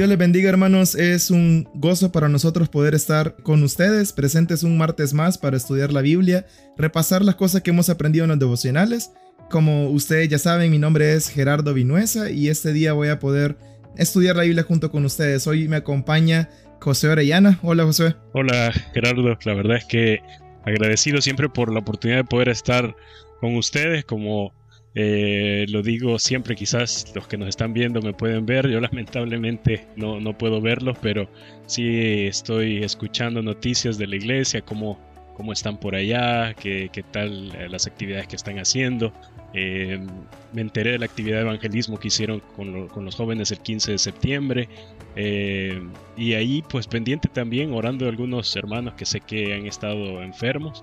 Dios les bendiga hermanos, es un gozo para nosotros poder estar con ustedes, presentes un martes más para estudiar la Biblia, repasar las cosas que hemos aprendido en los devocionales. Como ustedes ya saben, mi nombre es Gerardo Vinuesa y este día voy a poder estudiar la Biblia junto con ustedes. Hoy me acompaña José Orellana. Hola José. Hola Gerardo, la verdad es que agradecido siempre por la oportunidad de poder estar con ustedes como eh, lo digo siempre, quizás los que nos están viendo me pueden ver, yo lamentablemente no, no puedo verlos, pero sí estoy escuchando noticias de la iglesia, cómo, cómo están por allá, qué, qué tal eh, las actividades que están haciendo. Eh, me enteré de la actividad de evangelismo que hicieron con, los jóvenes el 15 de septiembre. y ahí pues pendiente también orando de algunos hermanos que sé que han estado enfermos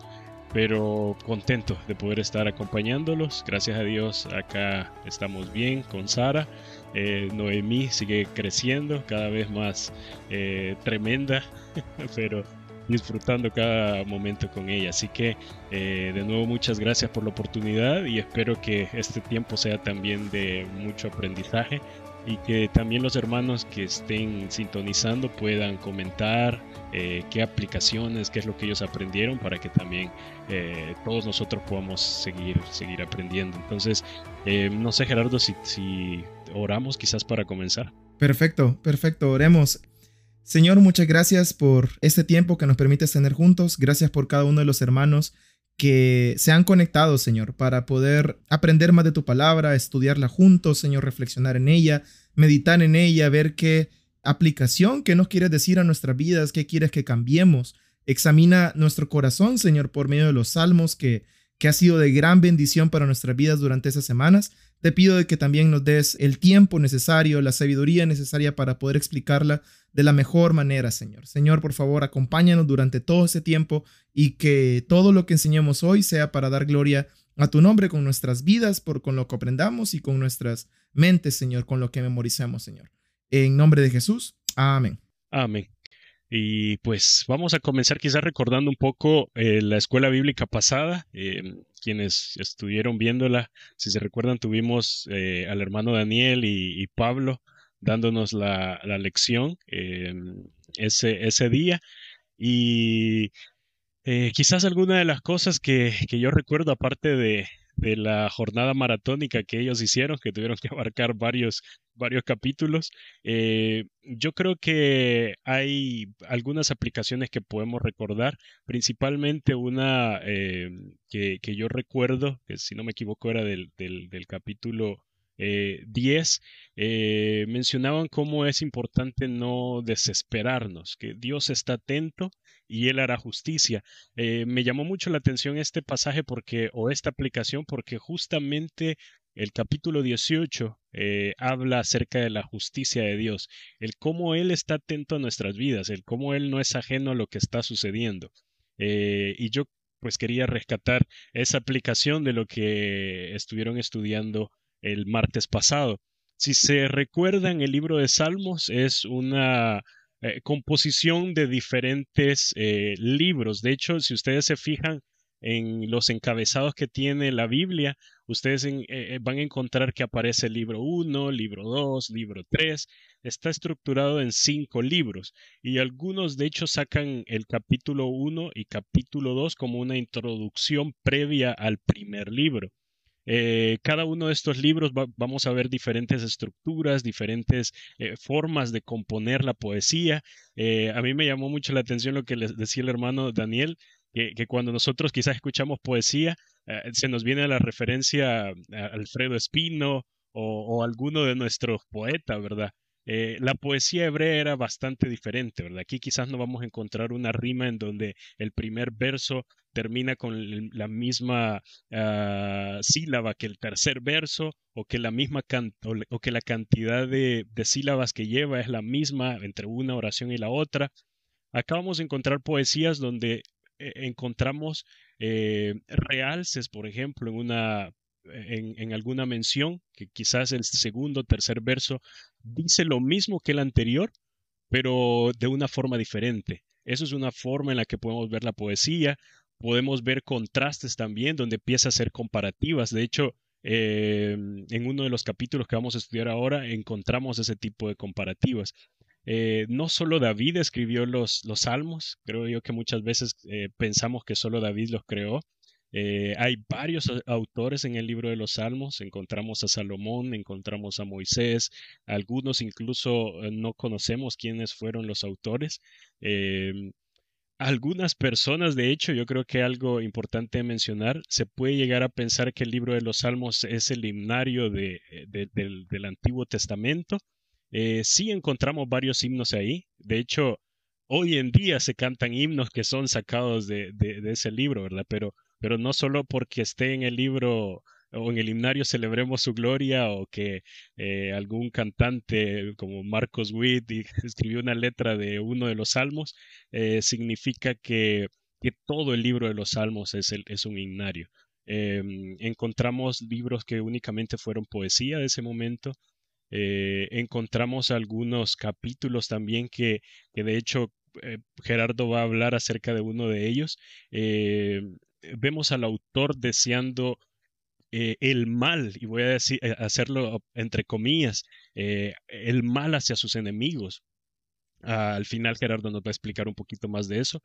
pero contento de poder estar acompañándolos. Gracias a Dios acá estamos bien con Sara. Eh, Noemí sigue creciendo, cada vez más eh, tremenda, pero disfrutando cada momento con ella. Así que eh, de nuevo muchas gracias por la oportunidad y espero que este tiempo sea también de mucho aprendizaje y que también los hermanos que estén sintonizando puedan comentar eh, qué aplicaciones, qué es lo que ellos aprendieron para que también eh, todos nosotros podamos seguir, seguir aprendiendo. Entonces, eh, no sé Gerardo si, si oramos quizás para comenzar. Perfecto, perfecto, oremos. Señor, muchas gracias por este tiempo que nos permites tener juntos. Gracias por cada uno de los hermanos que se han conectado, Señor, para poder aprender más de tu palabra, estudiarla juntos, Señor, reflexionar en ella, meditar en ella, ver qué aplicación, qué nos quieres decir a nuestras vidas, qué quieres que cambiemos. Examina nuestro corazón, Señor, por medio de los salmos que, que ha sido de gran bendición para nuestras vidas durante esas semanas. Te pido de que también nos des el tiempo necesario, la sabiduría necesaria para poder explicarla de la mejor manera, Señor. Señor, por favor, acompáñanos durante todo ese tiempo y que todo lo que enseñemos hoy sea para dar gloria a tu nombre con nuestras vidas, por con lo que aprendamos y con nuestras mentes, Señor, con lo que memoricemos, Señor. En nombre de Jesús. Amén. Amén. Y pues vamos a comenzar quizás recordando un poco eh, la escuela bíblica pasada. Eh, quienes estuvieron viéndola, si se recuerdan, tuvimos eh, al hermano Daniel y, Pablo dándonos la, lección ese, ese día. Y quizás alguna de las cosas que, que yo recuerdo, aparte de, de la jornada maratónica que ellos hicieron, que tuvieron que abarcar varios, varios capítulos. Eh, yo creo que hay algunas aplicaciones que podemos recordar, principalmente una eh, que, que, yo recuerdo, que si no me equivoco era del, del, del capítulo 10 eh, mencionaban cómo es importante no desesperarnos, que Dios está atento y Él hará justicia. Eh, me llamó mucho la atención este pasaje porque, o esta aplicación, porque justamente el capítulo 18 eh, habla acerca de la justicia de Dios, el cómo Él está atento a nuestras vidas, el cómo Él no es ajeno a lo que está sucediendo. y yo pues quería rescatar esa aplicación de lo que estuvieron estudiando el martes pasado. Si se recuerdan, el libro de Salmos es una eh, composición de diferentes eh, libros. De hecho, si ustedes se fijan en los encabezados que tiene la Biblia, ustedes eh, van a encontrar que aparece el libro 1, libro 2, libro 3. Está estructurado en cinco libros y algunos de hecho sacan el capítulo 1 y capítulo 2 como una introducción previa al primer libro. Eh, cada uno de estos libros vamos a ver diferentes estructuras, diferentes eh, formas de componer la poesía. Eh, a mí me llamó mucho la atención lo que les decía el hermano Daniel, que, cuando nosotros quizás escuchamos poesía, se nos viene la referencia a Alfredo Espino o, o alguno de nuestros poetas, ¿verdad? Eh, la poesía hebrea era bastante diferente, ¿verdad? Aquí quizás no vamos a encontrar una rima en donde el primer verso termina con la misma ah, sílaba que el tercer verso o que la misma o, que la cantidad de, sílabas que lleva es la misma entre una oración y la otra. Acá vamos a encontrar poesías donde eh, encontramos eh, realces, por ejemplo, en una en, alguna mención, que quizás el segundo tercer verso dice lo mismo que el anterior, pero de una forma diferente. Eso es una forma en la que podemos ver la poesía, podemos ver contrastes también, donde empieza a ser comparativas. De hecho, em, en uno de los capítulos que vamos a estudiar ahora encontramos ese tipo de comparativas. eh, no solo David escribió los, los salmos, creo yo que muchas veces eh, pensamos que solo David los creó. Eh, hay varios autores en el libro de los salmos, encontramos a Salomón, encontramos a Moisés, algunos incluso no conocemos quiénes fueron los autores. Algunas personas, de hecho, yo creo que algo importante mencionar, se puede llegar a pensar que el libro de los Salmos es el himnario de, del, Antiguo Testamento. Eh, sí encontramos varios himnos ahí. De hecho, hoy en día se cantan himnos que son sacados de, de ese libro, ¿verdad? Pero, pero no solo porque esté en el libro o en el himnario celebremos su gloria o que eh, algún cantante como Marcos Witt escribió una letra de uno de los salmos, eh, significa que, que, todo el libro de los salmos es, el, es un himnario. Em, encontramos libros que únicamente fueron poesía de ese momento. Eh, encontramos algunos capítulos también que, que de hecho Gerardo va a hablar acerca de uno de ellos. Vemos al autor deseando eh, el mal, y voy a decir, eh, hacerlo entre comillas, eh, el mal hacia sus enemigos. Al final Gerardo nos va a explicar un poquito más de eso,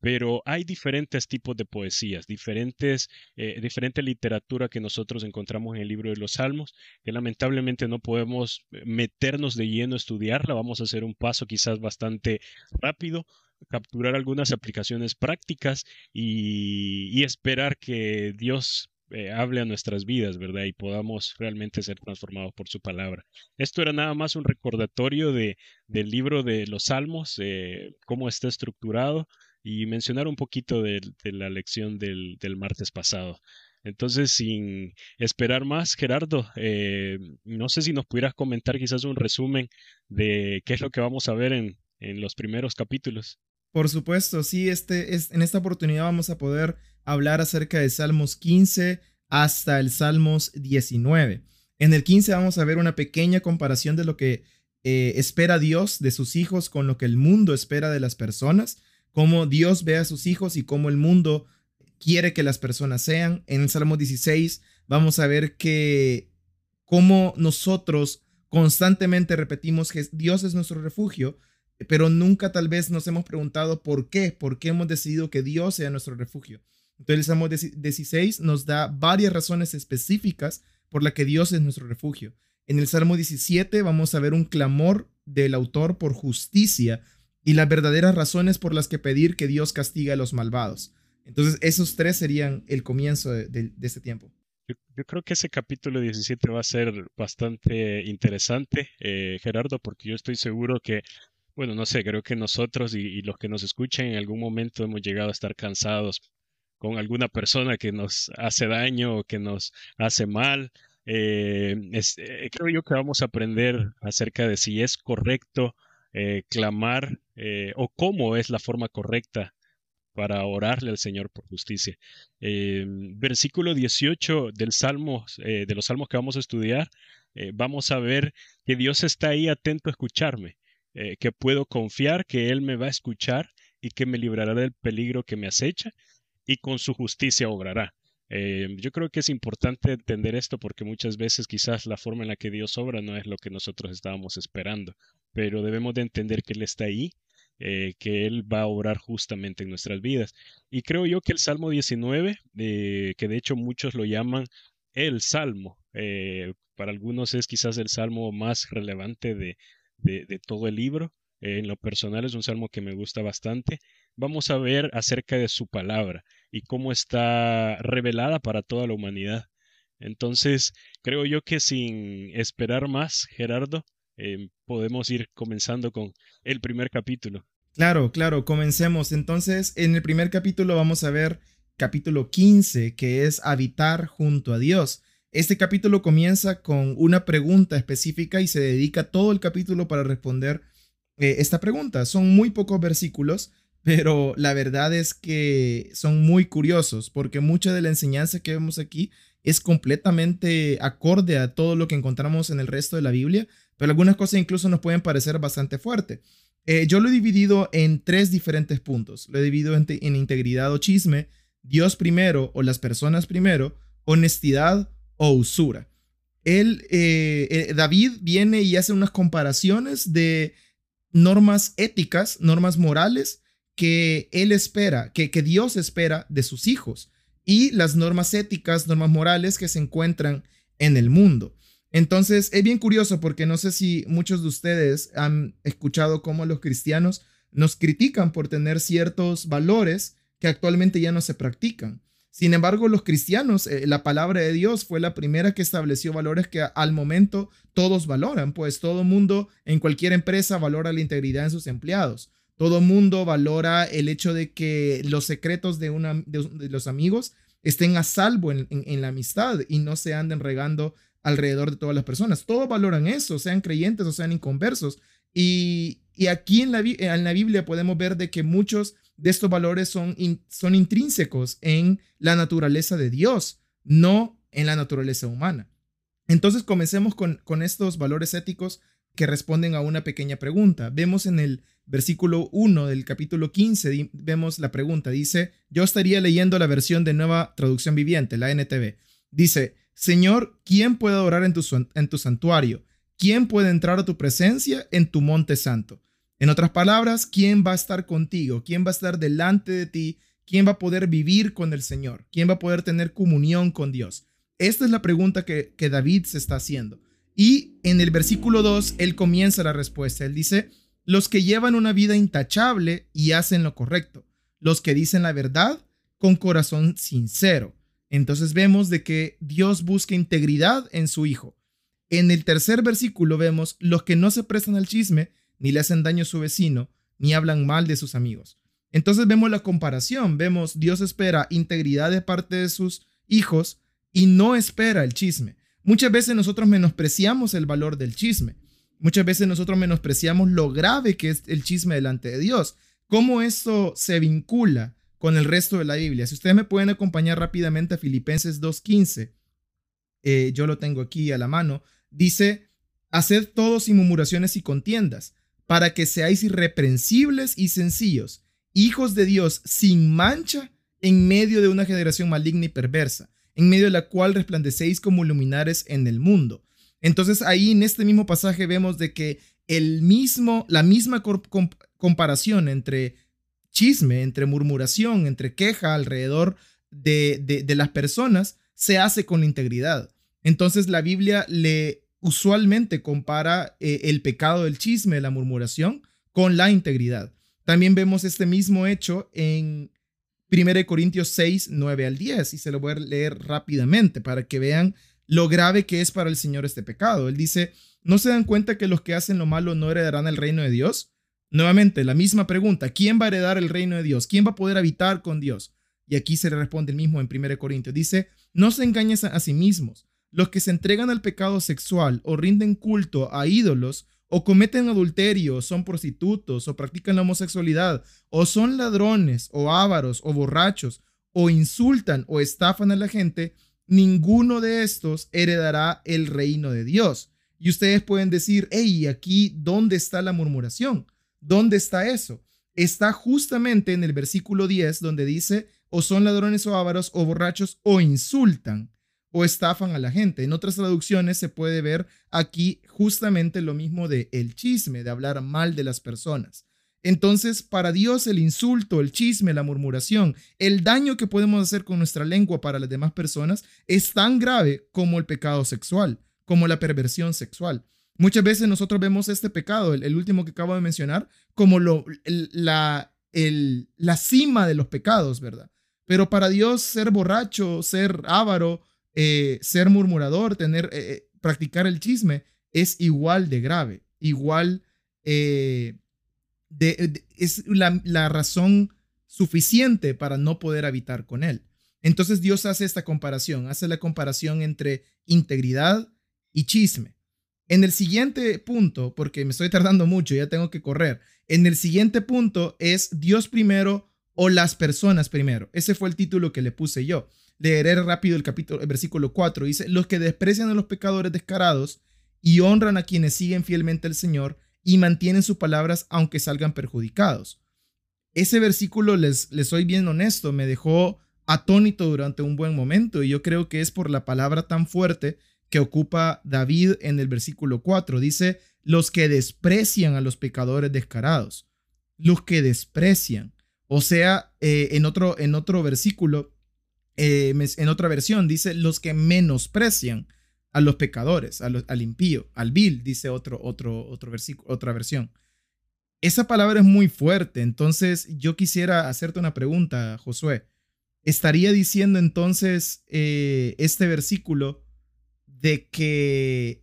pero hay diferentes tipos de poesías, diferentes, diferente literatura que nosotros encontramos en el libro de los Salmos, que lamentablemente no podemos meternos de lleno a estudiarla, vamos a hacer un paso quizás bastante rápido, capturar algunas aplicaciones prácticas y esperar que Dios eh, hable a nuestras vidas, ¿verdad? Y podamos realmente ser transformados por su palabra. Esto era nada más un recordatorio de, del libro de los Salmos, eh, cómo está estructurado y mencionar un poquito de, la lección del, del, martes pasado. Entonces, sin esperar más, Gerardo, eh, no sé si nos pudieras comentar quizás un resumen de qué es lo que vamos a ver en, en los primeros capítulos. Por supuesto, sí, este, es, en esta oportunidad vamos a poder hablar acerca de Salmos 15 hasta el Salmos 19. En el 15 vamos a ver una pequeña comparación de lo que eh, espera Dios de sus hijos con lo que el mundo espera de las personas, cómo Dios ve a sus hijos y cómo el mundo quiere que las personas sean. En el Salmo 16 vamos a ver que cómo nosotros constantemente repetimos que Dios es nuestro refugio, pero nunca tal vez nos hemos preguntado por qué, por qué hemos decidido que Dios sea nuestro refugio. Entonces el Salmo 16 nos da varias razones específicas por las que Dios es nuestro refugio. En el Salmo 17 vamos a ver un clamor del autor por justicia y las verdaderas razones por las que pedir que Dios castigue a los malvados. Entonces esos tres serían el comienzo de, este tiempo. Yo, creo que ese capítulo 17 va a ser bastante interesante, eh, Gerardo, porque yo estoy seguro que bueno, no sé, creo que nosotros y, los que nos escuchan en algún momento hemos llegado a estar cansados con alguna persona que nos hace daño o que nos hace mal. Eh, eh, creo yo que vamos a aprender acerca de si es correcto eh, clamar o cómo es la forma correcta para orarle al Señor por justicia. versículo 18 del Salmo, de los salmos que vamos a estudiar, vamos a ver que Dios está ahí atento a escucharme. Que puedo confiar que Él me va a escuchar y que me librará del peligro que me acecha y con su justicia obrará. Eh, yo creo que es importante entender esto porque muchas veces quizás la forma en la que Dios obra no es lo que nosotros estábamos esperando, pero debemos de entender que Él está ahí, eh, que Él va a obrar justamente en nuestras vidas. Y creo yo que el Salmo 19, que de hecho muchos lo llaman el Salmo, para algunos es quizás el Salmo más relevante de, de, todo el libro. en lo personal es un salmo que me gusta bastante. Vamos a ver acerca de su palabra y cómo está revelada para toda la humanidad. Entonces, creo yo que sin esperar más, Gerardo, eh, podemos ir comenzando con el primer capítulo. Claro, claro, comencemos. Entonces, en el primer capítulo vamos a ver capítulo 15, que es habitar junto a Dios. Este capítulo comienza con una pregunta específica y se dedica todo el capítulo para responder eh, esta pregunta. Son muy pocos versículos, pero la verdad es que son muy curiosos porque mucha de la enseñanza que vemos aquí es completamente acorde a todo lo que encontramos en el resto de la Biblia, pero algunas cosas incluso nos pueden parecer bastante fuerte. Eh, yo lo he dividido en tres diferentes puntos. Lo he dividido en integridad o chisme, Dios primero o las personas primero, honestidad o usura. Él, eh, eh, David viene y hace unas comparaciones de normas éticas, normas morales que él espera, que, que Dios espera de sus hijos y las normas éticas, normas morales que se encuentran en el mundo. Entonces, es bien curioso porque no sé si muchos de ustedes han escuchado cómo los cristianos nos critican por tener ciertos valores que actualmente ya no se practican. Sin embargo, los cristianos, eh, la palabra de Dios fue la primera que estableció valores que al momento todos valoran, pues todo mundo en cualquier empresa valora la integridad en sus empleados. Todo mundo valora el hecho de que los secretos de, una, de, los amigos estén a salvo en, la amistad y no se anden regando alrededor de todas las personas. Todos valoran eso, sean creyentes o sean inconversos. Y, aquí en la, en la Biblia podemos ver de que muchos de estos valores son, son intrínsecos en la naturaleza de Dios, no en la naturaleza humana. Entonces comencemos con, con estos valores éticos que responden a una pequeña pregunta. Vemos en el versículo 1 del capítulo 15, vemos la pregunta. Dice, yo estaría leyendo la versión de nueva traducción viviente, la NTV. Dice, Señor, ¿quién puede adorar en tu, en tu santuario? ¿Quién puede entrar a tu presencia en tu monte santo? En otras palabras, ¿quién va a estar contigo? ¿Quién va a estar delante de ti? ¿Quién va a poder vivir con el Señor? ¿Quién va a poder tener comunión con Dios? Esta es la pregunta que, que David se está haciendo. Y en el versículo 2, él comienza la respuesta. Él dice, los que llevan una vida intachable y hacen lo correcto, los que dicen la verdad con corazón sincero. Entonces vemos de que Dios busca integridad en su Hijo. En el tercer versículo vemos los que no se prestan al chisme, ni le hacen daño a su vecino, ni hablan mal de sus amigos. Entonces vemos la comparación, vemos Dios espera integridad de parte de sus hijos y no espera el chisme. Muchas veces nosotros menospreciamos el valor del chisme. Muchas veces nosotros menospreciamos lo grave que es el chisme delante de Dios. ¿Cómo esto se vincula con el resto de la Biblia? Si ustedes me pueden acompañar rápidamente a Filipenses 2.15, eh, yo lo tengo aquí a la mano, dice, haced todo sin murmuraciones y contiendas para que seáis irreprensibles y sencillos, hijos de Dios sin mancha en medio de una generación maligna y perversa, en medio de la cual resplandecéis como luminares en el mundo. Entonces ahí en este mismo pasaje vemos de que el mismo, la misma comparación entre chisme, entre murmuración, entre queja alrededor de, de las personas, se hace con integridad. Entonces la Biblia le usualmente compara eh, el pecado del chisme, la murmuración, con la integridad. También vemos este mismo hecho en 1 Corintios 6, 9 al 10, y se lo voy a leer rápidamente para que vean lo grave que es para el Señor este pecado. Él dice, ¿no se dan cuenta que los que hacen lo malo no heredarán el reino de Dios? Nuevamente, la misma pregunta, ¿quién va a heredar el reino de Dios? ¿Quién va a poder habitar con Dios? Y aquí se le responde el mismo en 1 Corintios. Dice, no se engañen a sí mismos. Los que se entregan al pecado sexual o rinden culto a ídolos o cometen adulterio, son prostitutos o practican la homosexualidad o son ladrones o ávaros o borrachos o insultan o estafan a la gente, ninguno de estos heredará el reino de Dios. Y ustedes pueden decir, hey, aquí, ¿dónde está la murmuración? ¿Dónde está eso? Está justamente en el versículo 10 donde dice, o son ladrones o ávaros o borrachos o insultan o estafan a la gente. En otras traducciones se puede ver aquí justamente lo mismo de el chisme, de hablar mal de las personas. Entonces, para Dios el insulto, el chisme, la murmuración, el daño que podemos hacer con nuestra lengua para las demás personas es tan grave como el pecado sexual, como la perversión sexual. Muchas veces nosotros vemos este pecado, el, último que acabo de mencionar, como lo, la, el, la cima de los pecados, ¿verdad? Pero para Dios ser borracho, ser avaro, eh, ser murmurador, tener, eh, eh, practicar el chisme, es igual de grave, igual es la, la razón suficiente para no poder habitar con él. Entonces Dios hace esta comparación, hace la comparación entre integridad y chisme. En el siguiente punto, porque me estoy tardando mucho, ya tengo que correr, en el siguiente punto es Dios primero o las personas primero. Ese fue el título que le puse yo. Leeré rápido el capítulo, el versículo 4. Dice, los que desprecian a los pecadores descarados y honran a quienes siguen fielmente al Señor y mantienen sus palabras aunque salgan perjudicados. Ese versículo, les, les soy bien honesto, me dejó atónito durante un buen momento y yo creo que es por la palabra tan fuerte que ocupa David en el versículo 4. Dice, los que desprecian a los pecadores descarados, los que desprecian. O sea, eh, en, otro, en otro versículo, eh, en otra versión, dice los que menosprecian a los pecadores, al impío, al vil, dice otro, otro, otro versículo, otra versión. Esa palabra es muy fuerte, entonces yo quisiera hacerte una pregunta, Josué. ¿Estaría diciendo entonces eh, este versículo de que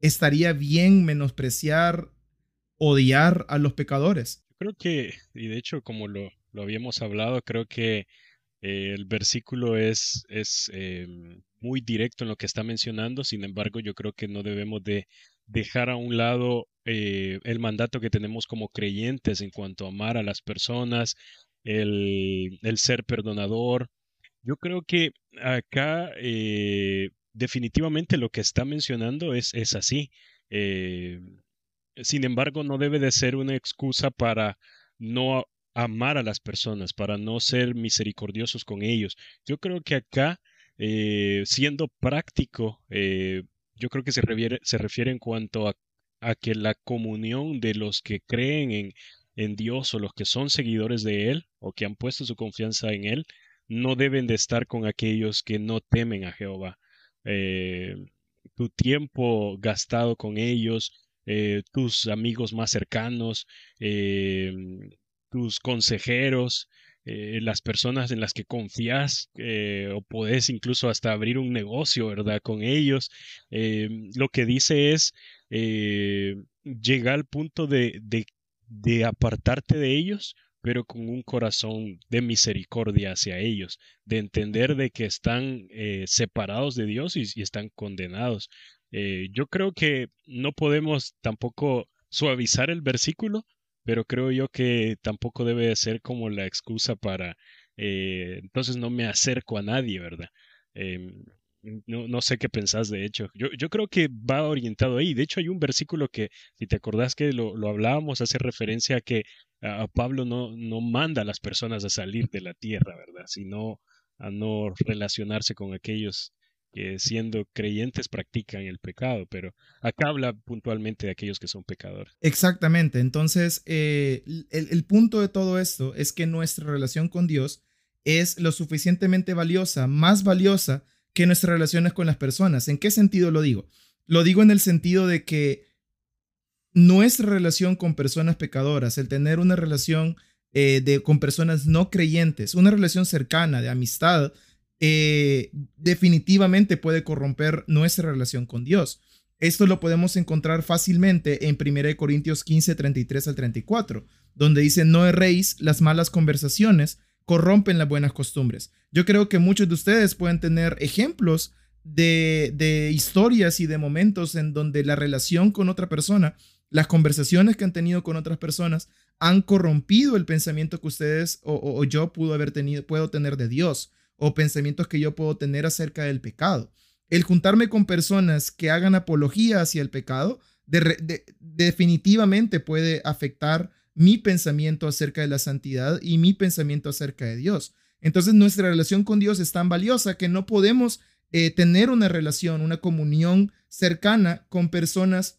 estaría bien menospreciar, odiar a los pecadores? Creo que, y de hecho como lo, lo habíamos hablado, creo que eh, el versículo es, es em, muy directo en lo que está mencionando, sin embargo yo creo que no debemos de dejar a un lado eh, el mandato que tenemos como creyentes en cuanto a amar a las personas, el, el ser perdonador. Yo creo que acá eh, definitivamente lo que está mencionando es, es así. sin embargo, no debe de ser una excusa para no amar a las personas, para no ser misericordiosos con ellos. Yo creo que acá, eh, siendo práctico, eh, yo creo que se refiere, se refiere en cuanto a, que la comunión de los que creen en, en Dios o los que son seguidores de Él o que han puesto su confianza en Él, no deben de estar con aquellos que no temen a Jehová. Eh, tu tiempo gastado con ellos, tus amigos más cercanos, tus consejeros, eh, las personas en las que confías eh, o puedes incluso hasta abrir un negocio, ¿verdad? Con ellos. Eh, lo que dice es llegar al punto de, de, de, apartarte de ellos, pero con un corazón de misericordia hacia ellos, de entender de que están separados de Dios y, y están condenados. yo creo que no podemos tampoco suavizar el versículo, pero creo yo que tampoco debe de ser como la excusa para, eh, entonces no me acerco a nadie, ¿verdad? Em, no, no, sé qué pensás, de hecho. Yo, yo, creo que va orientado ahí. De hecho, hay un versículo que, si te acordás que lo, lo hablábamos, hace referencia a que a Pablo no, no manda a las personas a salir de la tierra, ¿verdad? Sino a no relacionarse con aquellos que siendo creyentes practican el pecado, pero acá habla puntualmente de aquellos que son pecadores. Exactamente, entonces eh, el, punto de todo esto es que nuestra relación con Dios es lo suficientemente valiosa, más valiosa que nuestras relaciones con las personas. ¿En qué sentido lo digo? Lo digo en el sentido de que nuestra relación con personas pecadoras, el tener una relación eh, de, con personas no creyentes, una relación cercana de amistad, eh, definitivamente puede corromper nuestra relación con Dios. Esto lo podemos encontrar fácilmente en 1 Corintios 15, 33 al 34, donde dice, no erréis, las malas conversaciones corrompen las buenas costumbres. Yo creo que muchos de ustedes pueden tener ejemplos de, de historias y de momentos en donde la relación con otra persona, las conversaciones que han tenido con otras personas, han corrompido el pensamiento que ustedes o, o yo pudo haber tenido, puedo tener de Dios o pensamientos que yo puedo tener acerca del pecado. El juntarme con personas que hagan apología hacia el pecado definitivamente puede afectar mi pensamiento acerca de la santidad y mi pensamiento acerca de Dios. Entonces nuestra relación con Dios es tan valiosa que no podemos eh, tener una relación, una comunión cercana con personas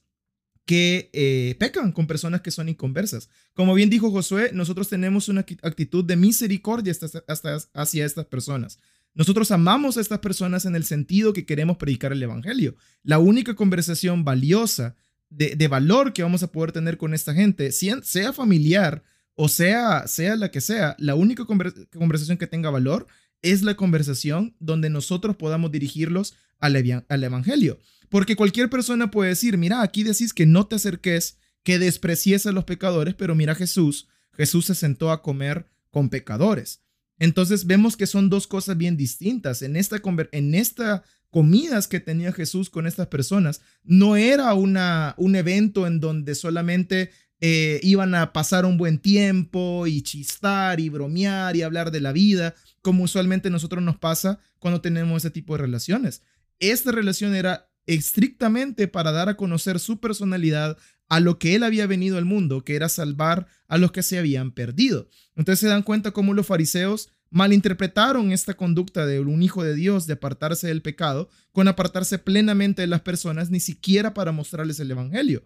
que eh, pecan, con personas que son inconversas. Como bien dijo Josué, nosotros tenemos una actitud de misericordia hasta, hacia estas personas. Nosotros amamos a estas personas en el sentido que queremos predicar el Evangelio. La única conversación valiosa, de, valor que vamos a poder tener con esta gente, sea familiar o sea, sea la que sea, la única conversación que tenga valor es la conversación donde nosotros podamos dirigirlos al, al Evangelio. Porque cualquier persona puede decir, mira, aquí decís que no te acerques, que desprecies a los pecadores, pero mira Jesús, Jesús se sentó a comer con pecadores. Entonces vemos que son dos cosas bien distintas. En esta, en esta comidas que tenía Jesús con estas personas, no era una, un evento en donde solamente eh, iban a pasar un buen tiempo y chistar y bromear y hablar de la vida, como usualmente nosotros nos pasa cuando tenemos ese tipo de relaciones. Esta relación era estrictamente para dar a conocer su personalidad a lo que él había venido al mundo, que era salvar a los que se habían perdido. Entonces se dan cuenta cómo los fariseos malinterpretaron esta conducta de un hijo de Dios de apartarse del pecado con apartarse plenamente de las personas, ni siquiera para mostrarles el Evangelio.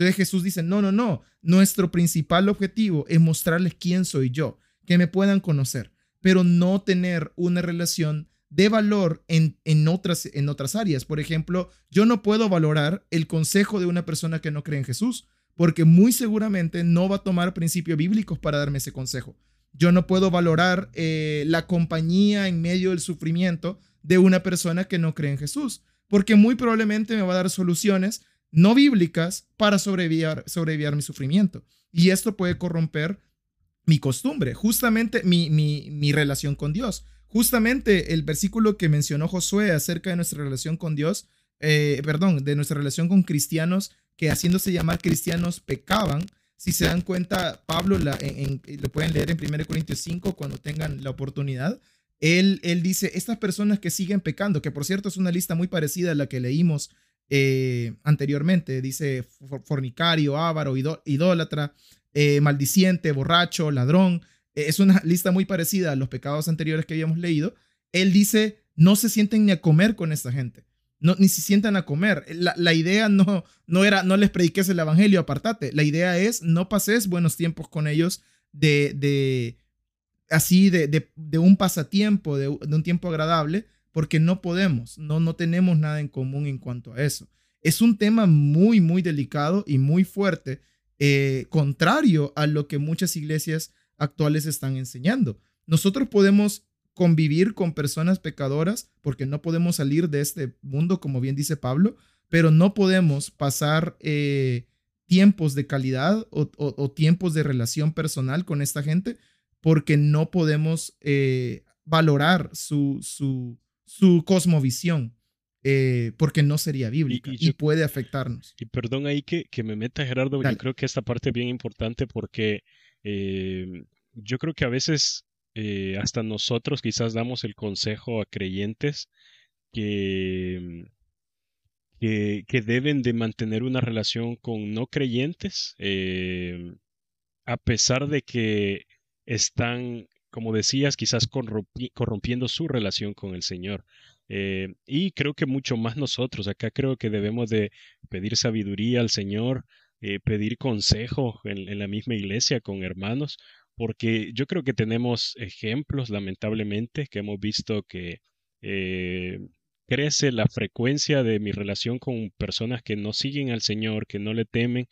Entonces Jesús dice, no, no, no, nuestro principal objetivo es mostrarles quién soy yo, que me puedan conocer, pero no tener una relación de valor en, en, otras, en otras áreas. Por ejemplo, yo no puedo valorar el consejo de una persona que no cree en Jesús, porque muy seguramente no va a tomar principios bíblicos para darme ese consejo. Yo no puedo valorar eh, la compañía en medio del sufrimiento de una persona que no cree en Jesús, porque muy probablemente me va a dar soluciones no bíblicas para sobrevivir, sobrevivir mi sufrimiento. Y esto puede corromper mi costumbre, justamente mi, mi, mi relación con Dios. Justamente el versículo que mencionó Josué acerca de nuestra relación con Dios, eh, perdón, de nuestra relación con cristianos que haciéndose llamar cristianos pecaban, si se dan cuenta, Pablo, la, lo pueden leer en 1 Corintios 5 cuando tengan la oportunidad, él, él dice, estas personas que siguen pecando, que por cierto es una lista muy parecida a la que leímos eh, anteriormente, dice fornicario, ávaro, idólatra, eh, maldiciente, borracho, ladrón, eh, es una lista muy parecida a los pecados anteriores que habíamos leído. Él dice, no se sienten ni a comer con esta gente no, ni se sientan a comer. La, idea no, no era, no les prediques el evangelio, apartate. La idea es, no pases buenos tiempos con ellos de, de así, de, de, un pasatiempo, de, un tiempo agradable, porque no podemos, no, no tenemos nada en común en cuanto a eso. Es un tema muy, muy delicado y muy fuerte, eh, contrario a lo que muchas iglesias actuales están enseñando. Nosotros podemos convivir con personas pecadoras porque no podemos salir de este mundo, como bien dice Pablo, pero no podemos pasar eh, tiempos de calidad o, tiempos de relación personal con esta gente porque no podemos eh, valorar su, su, su cosmovisión. Eh, porque no sería bíblica y, puede afectarnos. Y perdón ahí que, que me meta Gerardo, yo creo que esta parte es bien importante porque yo creo que a veces eh, hasta nosotros quizás damos el consejo a creyentes que, que, deben de mantener una relación con no creyentes, eh, a pesar de que están, como decías, quizás corrompiendo su relación con el Señor. Eh, y creo que mucho más nosotros, acá creo que debemos de pedir sabiduría al Señor, pedir consejo en, la misma iglesia con hermanos, porque yo creo que tenemos ejemplos, lamentablemente, que hemos visto que eh, crece la frecuencia de mi relación con personas que no siguen al Señor, que no le temen,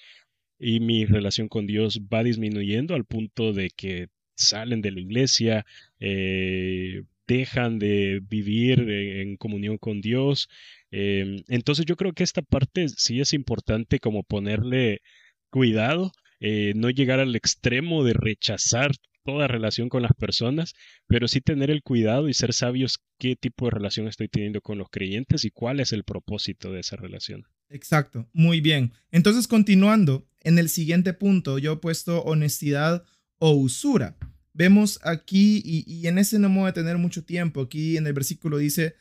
y mi relación con Dios va disminuyendo al punto de que salen de la iglesia, eh, dejan de vivir en, comunión con Dios. Em, entonces yo creo que esta parte sí es importante como ponerle cuidado eh, no llegar al extremo de rechazar toda relación con las personas, pero sí tener el cuidado y ser sabios qué tipo de relación estoy teniendo con los creyentes y cuál es el propósito de esa relación. Exacto, muy bien. Entonces, continuando, en el siguiente punto yo he puesto honestidad o usura. Vemos aquí, y, y en ese no me voy a tener mucho tiempo, aquí en el versículo dice,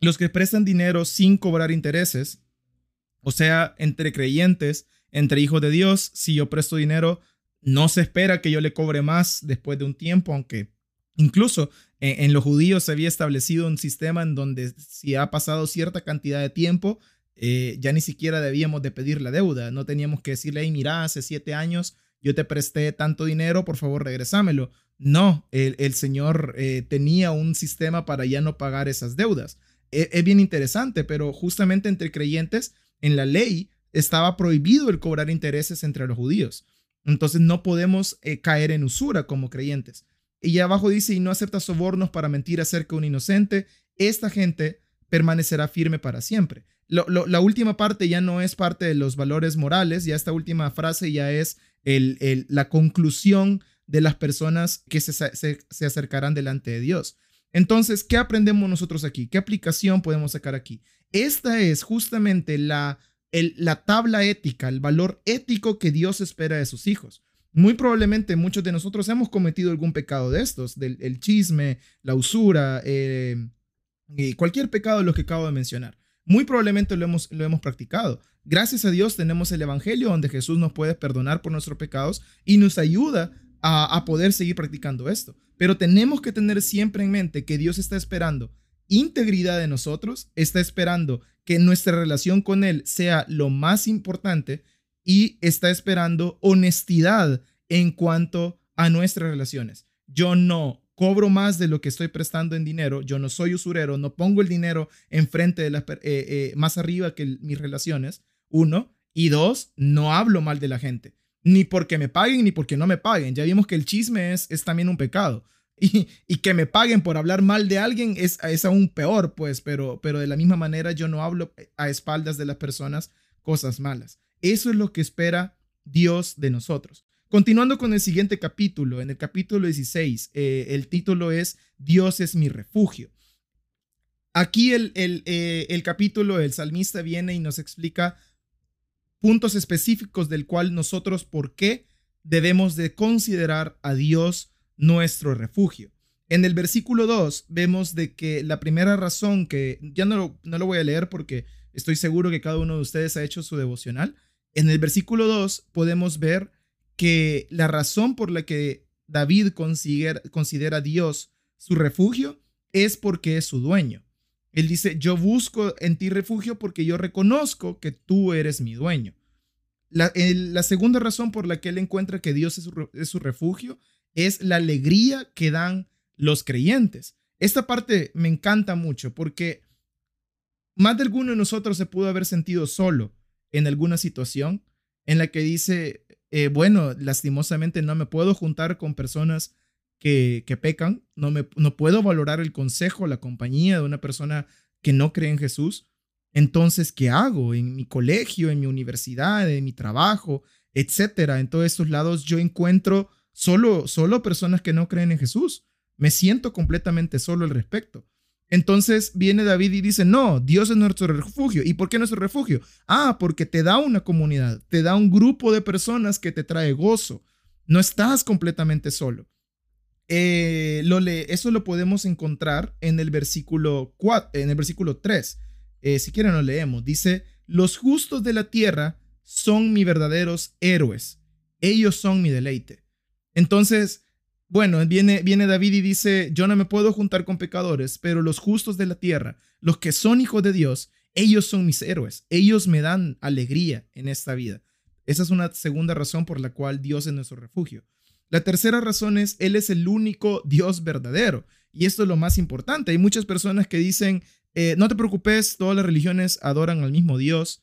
los que prestan dinero sin cobrar intereses, o sea, entre creyentes, entre hijos de Dios, si yo presto dinero, no se espera que yo le cobre más después de un tiempo, aunque incluso en, los judíos se había establecido un sistema en donde si ha pasado cierta cantidad de tiempo, eh, ya ni siquiera debíamos de pedir la deuda, no teníamos que decirle, hey, mira, hace siete años yo te presté tanto dinero, por favor regresámelo. No, el, Señor eh, tenía un sistema para ya no pagar esas deudas. E, es bien interesante, pero justamente entre creyentes, en la ley estaba prohibido el cobrar intereses entre los judíos. Entonces no podemos eh, caer en usura como creyentes. Y abajo dice, y no acepta sobornos para mentir acerca de un inocente, esta gente permanecerá firme para siempre. la última parte ya no es parte de los valores morales, ya esta última frase ya es la conclusión de las personas que se, se acercarán delante de Dios. Entonces, ¿qué aprendemos nosotros aquí? ¿Qué aplicación podemos sacar aquí? Esta es justamente la la tabla ética, el valor ético que Dios espera de sus hijos. Muy probablemente muchos de nosotros hemos cometido algún pecado de estos, del el chisme, la usura, eh, y cualquier pecado de los que acabo de mencionar. Muy probablemente lo hemos, lo hemos practicado. Gracias a Dios tenemos el Evangelio donde Jesús nos puede perdonar por nuestros pecados y nos ayuda a, poder seguir practicando esto. Pero tenemos que tener siempre en mente que Dios está esperando integridad de nosotros, está esperando que nuestra relación con Él sea lo más importante y está esperando honestidad en cuanto a nuestras relaciones. Yo no cobro más de lo que estoy prestando en dinero, yo no soy usurero, no pongo el dinero enfrente de las, eh, eh, más arriba que mis relaciones, uno, y dos, no hablo mal de la gente, ni porque me paguen ni porque no me paguen. Ya vimos que el chisme es, también un pecado. Y, y, que me paguen por hablar mal de alguien es, es aún peor, pues, pero, pero de la misma manera yo no hablo a espaldas de las personas cosas malas. Eso es lo que espera Dios de nosotros. Continuando con el siguiente capítulo, en el capítulo 16, eh, el título es Dios es mi refugio. Aquí el, el, eh, el capítulo, el salmista viene y nos explica puntos específicos del cual nosotros por qué debemos de considerar a Dios nuestro refugio. En el versículo 2 vemos de que la primera razón que ya no no lo voy a leer porque estoy seguro que cada uno de ustedes ha hecho su devocional. En el versículo 2 podemos ver que la razón por la que David considera, considera a Dios su refugio es porque es su dueño. Él dice, yo busco en ti refugio porque yo reconozco que tú eres mi dueño. La, segunda razón por la que él encuentra que Dios es su, es su refugio es la alegría que dan los creyentes. Esta parte me encanta mucho porque más de alguno de nosotros se pudo haber sentido solo en alguna situación en la que dice, eh, bueno, lastimosamente no me puedo juntar con personas que, pecan, no, me, no puedo valorar el consejo, la compañía de una persona que no cree en Jesús. Entonces, ¿qué hago? En mi colegio, en mi universidad, en mi trabajo, etcétera. En todos estos lados yo encuentro solo, solo personas que no creen en Jesús. Me siento completamente solo al respecto. Entonces viene David y dice, no, Dios es nuestro refugio. ¿Y por qué nuestro refugio? Ah, porque te da una comunidad, te da un grupo de personas que te trae gozo. No estás completamente solo. Eh, lo eso lo podemos encontrar en el versículo, 4, en el versículo 3. Eh, si quieren lo leemos. Dice, los justos de la tierra son mis verdaderos héroes. Ellos son mi deleite. Entonces, bueno, viene, viene David y dice, yo no me puedo juntar con pecadores, pero los justos de la tierra, los que son hijos de Dios, ellos son mis héroes, ellos me dan alegría en esta vida. Esa es una segunda razón por la cual Dios es nuestro refugio. La tercera razón es, Él es el único Dios verdadero. Y esto es lo más importante. Hay muchas personas que dicen, eh, no te preocupes, todas las religiones adoran al mismo Dios.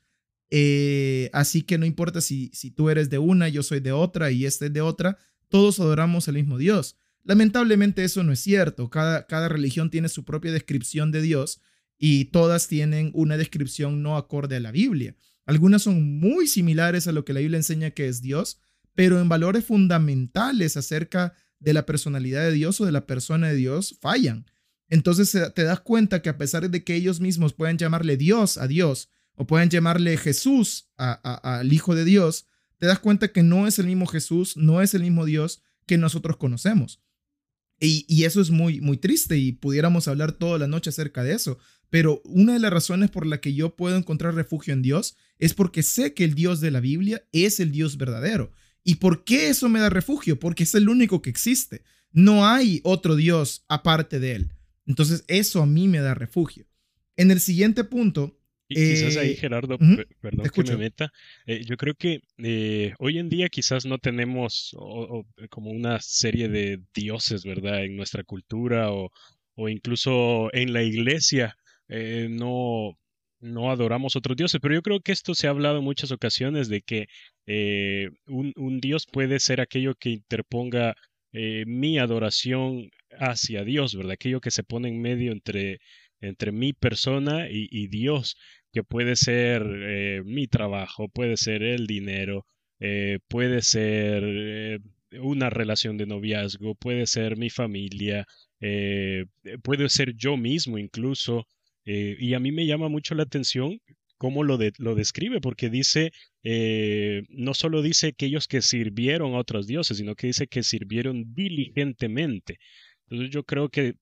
Eh, así que no importa si, si tú eres de una, yo soy de otra y este es de otra, todos adoramos al mismo Dios. Lamentablemente eso no es cierto. Cada, cada religión tiene su propia descripción de Dios y todas tienen una descripción no acorde a la Biblia. Algunas son muy similares a lo que la Biblia enseña que es Dios, pero en valores fundamentales acerca de la personalidad de Dios o de la persona de Dios fallan. Entonces te das cuenta que a pesar de que ellos mismos pueden llamarle Dios a Dios o pueden llamarle Jesús al Hijo de Dios, te das cuenta que no es el mismo Jesús, no es el mismo Dios que nosotros conocemos. Y, eso es muy, muy triste y pudiéramos hablar toda la noche acerca de eso. Pero una de las razones por la que yo puedo encontrar refugio en Dios es porque sé que el Dios de la Biblia es el Dios verdadero. ¿Y por qué eso me da refugio? Porque es el único que existe. No hay otro Dios aparte de él. Entonces eso a mí me da refugio. En el siguiente punto, y quizás ahí, eh, Gerardo, perdón que me meta, eh, yo creo que eh, hoy en día quizás no tenemos como una serie de dioses, ¿verdad? En nuestra cultura o, o incluso en la iglesia no, no adoramos otros dioses, pero yo creo que esto se ha hablado en muchas ocasiones de que un, un, dios puede ser aquello que interponga mi adoración hacia Dios, ¿verdad? Aquello que se pone en medio entre entre mi persona y, Dios que puede ser eh, mi trabajo, puede ser el dinero, eh, puede ser eh, una relación de noviazgo, puede ser mi familia, puede ser yo mismo incluso. y a mí me llama mucho la atención cómo lo, lo describe, porque dice, no solo dice aquellos que sirvieron a otros dioses, sino que dice que sirvieron diligentemente. Entonces yo creo que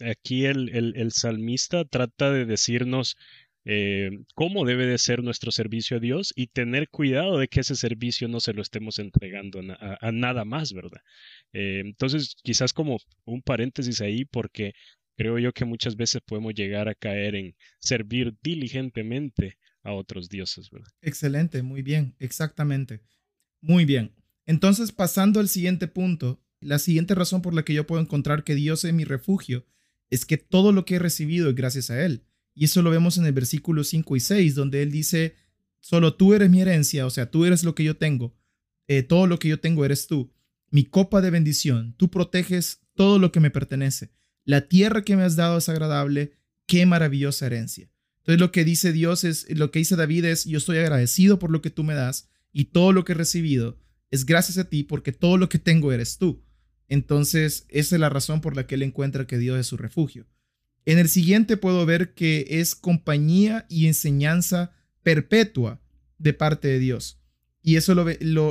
aquí el, el salmista trata de decirnos eh, cómo debe de ser nuestro servicio a Dios y tener cuidado de que ese servicio no se lo estemos entregando a, nada más, ¿verdad? Eh, entonces, quizás como un paréntesis ahí, porque creo yo que muchas veces podemos llegar a caer en servir diligentemente a otros dioses, ¿verdad? Excelente, muy bien, exactamente. Muy bien. Entonces, pasando al siguiente punto, la siguiente razón por la que yo puedo encontrar que Dios es mi refugio es que todo lo que he recibido es gracias a Él. Y eso lo vemos en el versículo 5 y 6, donde Él dice, solo tú eres mi herencia, o sea, tú eres lo que yo tengo, eh, todo lo que yo tengo eres tú, mi copa de bendición, tú proteges todo lo que me pertenece, la tierra que me has dado es agradable, qué maravillosa herencia. Entonces lo que dice Dios es, lo que dice David es, yo estoy agradecido por lo que tú me das y todo lo que he recibido es gracias a ti porque todo lo que tengo eres tú. Entonces, esa es la razón por la que él encuentra que Dios es su refugio. En el siguiente puedo ver que es compañía y enseñanza perpetua de parte de Dios. Y eso lo,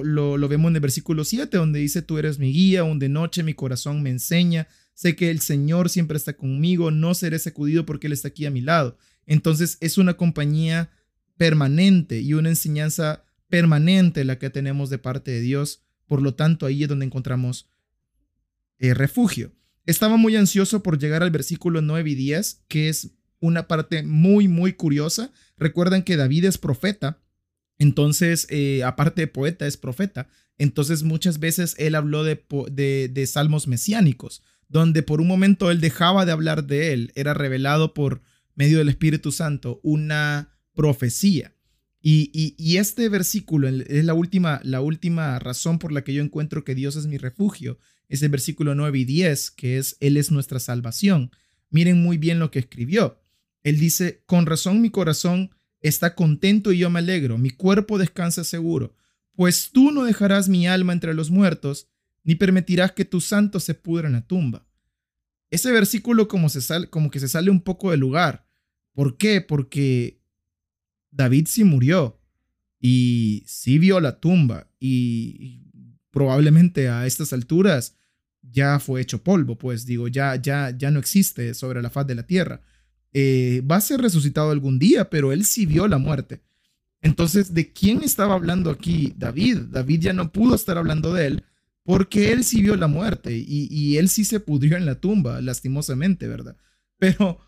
lo, vemos en el versículo 7, donde dice, tú eres mi guía, donde noche mi corazón me enseña, sé que el Señor siempre está conmigo, no seré sacudido porque Él está aquí a mi lado. Entonces es una compañía permanente y una enseñanza permanente la que tenemos de parte de Dios. Por lo tanto, ahí es donde encontramos eh, refugio. Estaba muy ansioso por llegar al versículo 9 y 10, que es una parte muy, muy curiosa. Recuerdan que David es profeta, entonces, eh, aparte de poeta, es profeta. Entonces, muchas veces él habló de, de, salmos mesiánicos, donde por un momento él dejaba de hablar de él, era revelado por medio del Espíritu Santo una profecía. Y, este versículo es la última, la última razón por la que yo encuentro que Dios es mi refugio. Es el versículo 9 y 10, que es Él es nuestra salvación. Miren muy bien lo que escribió. Él dice, con razón mi corazón está contento y yo me alegro, mi cuerpo descansa seguro, pues tú no dejarás mi alma entre los muertos, ni permitirás que tu santo se pudra en la tumba. Ese versículo como, se sale, como que se sale un poco del lugar. ¿Por qué? Porque David sí murió y sí vio la tumba y probablemente a estas alturas ya fue hecho polvo, pues digo, ya, ya, ya no existe sobre la faz de la tierra. Eh, va a ser resucitado algún día, pero él sí vio la muerte. Entonces, ¿de quién estaba hablando aquí David? David ya no pudo estar hablando de él porque él sí vio la muerte y, y él sí se pudrió en la tumba, lastimosamente, ¿verdad? Pero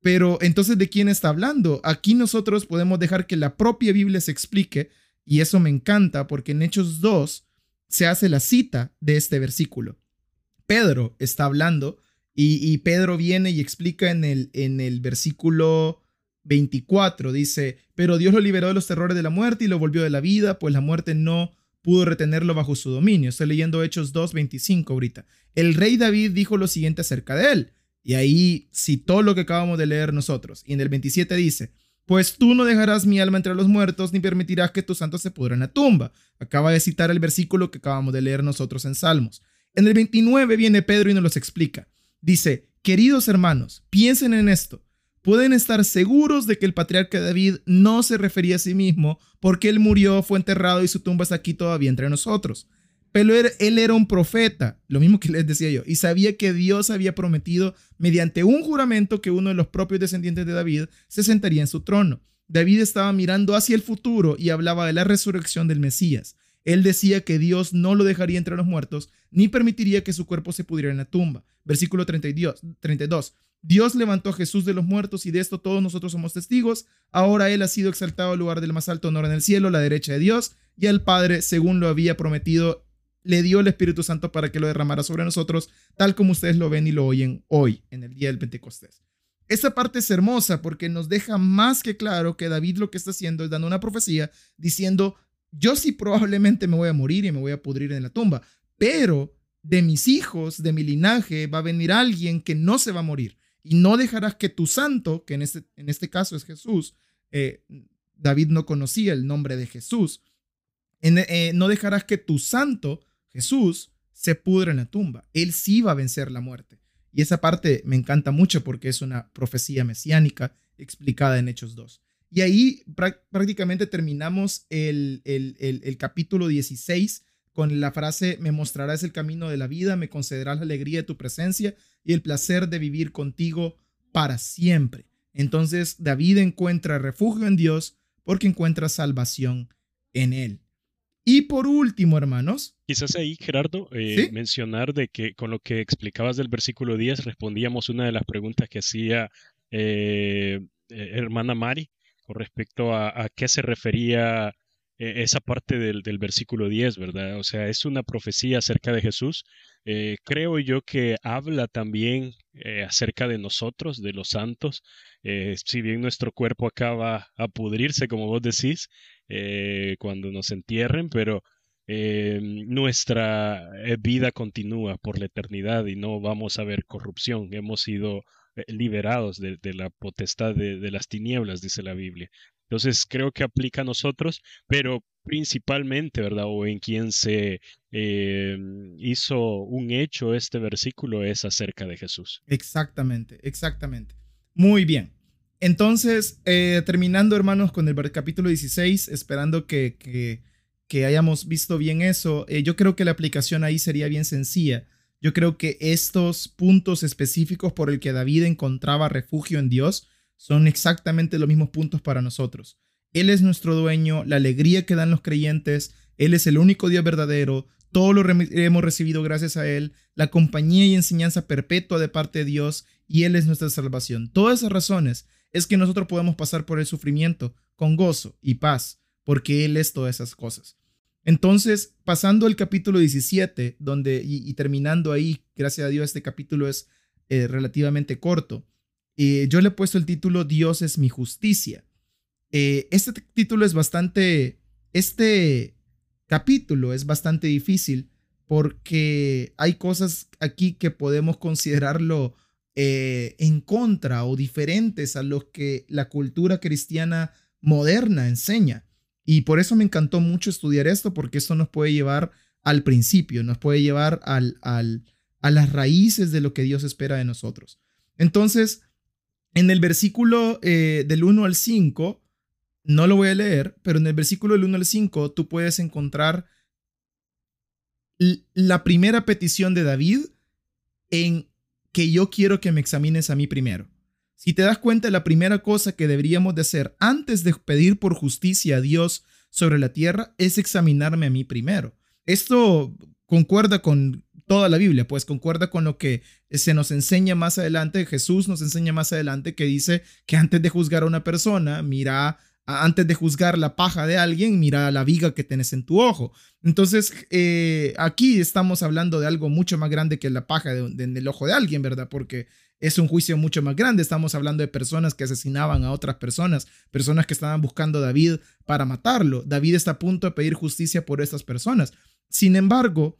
pero entonces, ¿de quién está hablando? Aquí nosotros podemos dejar que la propia Biblia se explique, y eso me encanta porque en Hechos 2 se hace la cita de este versículo. Pedro está hablando y, Pedro viene y explica en el, en el versículo 24, dice, pero Dios lo liberó de los terrores de la muerte y lo volvió de la vida, pues la muerte no pudo retenerlo bajo su dominio. Estoy leyendo Hechos 2, 25 ahorita. El rey David dijo lo siguiente acerca de él. Y ahí citó lo que acabamos de leer nosotros. Y en el 27 dice, pues tú no dejarás mi alma entre los muertos ni permitirás que tu santo se pudra en la tumba. Acaba de citar el versículo que acabamos de leer nosotros en Salmos. En el 29 viene Pedro y nos los explica. Dice, queridos hermanos, piensen en esto. Pueden estar seguros de que el patriarca David no se refería a sí mismo porque él murió, fue enterrado y su tumba está aquí todavía entre nosotros. Pero él era un profeta, lo mismo que les decía yo, y sabía que Dios había prometido mediante un juramento que uno de los propios descendientes de David se sentaría en su trono. David estaba mirando hacia el futuro y hablaba de la resurrección del Mesías. Él decía que Dios no lo dejaría entre los muertos, ni permitiría que su cuerpo se pudriera en la tumba. Versículo 32. 32. Dios levantó a Jesús de los muertos y de esto todos nosotros somos testigos. Ahora Él ha sido exaltado al lugar del más alto honor en el cielo, la derecha de Dios, y al Padre, según lo había prometido le dio el Espíritu Santo para que lo derramara sobre nosotros, tal como ustedes lo ven y lo oyen hoy, en el día del Pentecostés. Esa parte es hermosa porque nos deja más que claro que David lo que está haciendo es dando una profecía diciendo, yo sí probablemente me voy a morir y me voy a pudrir en la tumba, pero de mis hijos, de mi linaje, va a venir alguien que no se va a morir y no dejarás que tu santo, que en este, en este caso es Jesús, eh, David no conocía el nombre de Jesús, eh, no dejarás que tu santo Jesús se pudre en la tumba. Él sí va a vencer la muerte. Y esa parte me encanta mucho porque es una profecía mesiánica explicada en Hechos 2. Y ahí prácticamente terminamos el, el, el, capítulo 16 con la frase, me mostrarás el camino de la vida, me concederás la alegría de tu presencia y el placer de vivir contigo para siempre. Entonces David encuentra refugio en Dios porque encuentra salvación en él. Y por último, hermanos. Quizás ahí, Gerardo, eh, mencionar de que con lo que explicabas del versículo 10 respondíamos una de las preguntas que hacía eh, eh, hermana Mari con respecto a, qué se refería eh, esa parte del, versículo 10, ¿verdad? O sea, es una profecía acerca de Jesús. Eh, creo yo que habla también eh, acerca de nosotros, de los santos. si bien nuestro cuerpo acaba a pudrirse, como vos decís, cuando nos entierren, pero nuestra vida continúa por la eternidad y no vamos a ver corrupción. Hemos sido liberados de, la potestad de, las tinieblas, dice la Biblia. Entonces creo que aplica a nosotros, pero principalmente, ¿verdad? O en quien se eh, hizo un hecho este versículo es acerca de Jesús. Exactamente, exactamente. Muy bien. Entonces, eh, terminando, hermanos, con el capítulo 16, esperando que, que, que hayamos visto bien eso, yo creo que la aplicación ahí sería bien sencilla. Yo creo que estos puntos específicos por el que David encontraba refugio en Dios son exactamente los mismos puntos para nosotros. Él es nuestro dueño, la alegría que dan los creyentes, Él es el único Dios verdadero, todo lo hemos recibido gracias a Él, la compañía y enseñanza perpetua de parte de Dios, y Él es nuestra salvación. Todas esas razones es que nosotros podemos pasar por el sufrimiento con gozo y paz, porque Él es todas esas cosas. Entonces, pasando al capítulo 17, donde, y, terminando ahí, gracias a Dios, este capítulo es eh, relativamente corto. Eh, yo le he puesto el título Dios es mi justicia. Eh, este título es bastante, este capítulo es bastante difícil porque hay cosas aquí que podemos considerarlo en contra o diferentes a lo que la cultura cristiana moderna enseña. Y por eso me encantó mucho estudiar esto, porque esto nos puede llevar al principio, nos puede llevar al, al, a las raíces de lo que Dios espera de nosotros. Entonces, en el versículo eh, del 1 al 5, no lo voy a leer, pero en el versículo del 1 al 5 tú puedes encontrar la primera petición de David en que yo quiero que me examines a mí primero. Si te das cuenta, la primera cosa que deberíamos de hacer antes de pedir por justicia a Dios sobre la tierra es examinarme a mí primero. Esto concuerda con toda la Biblia, pues concuerda con lo que se nos enseña más adelante, Jesús nos enseña más adelante que dice que antes de juzgar a una persona, mira antes de juzgar la paja de alguien, mira la viga que tienes en tu ojo. Entonces, eh, aquí estamos hablando de algo mucho más grande que la paja en el ojo de alguien, ¿verdad? Porque es un juicio mucho más grande. Estamos hablando de personas que asesinaban a otras personas, personas que estaban buscando a David para matarlo. David está a punto de pedir justicia por estas personas. Sin embargo,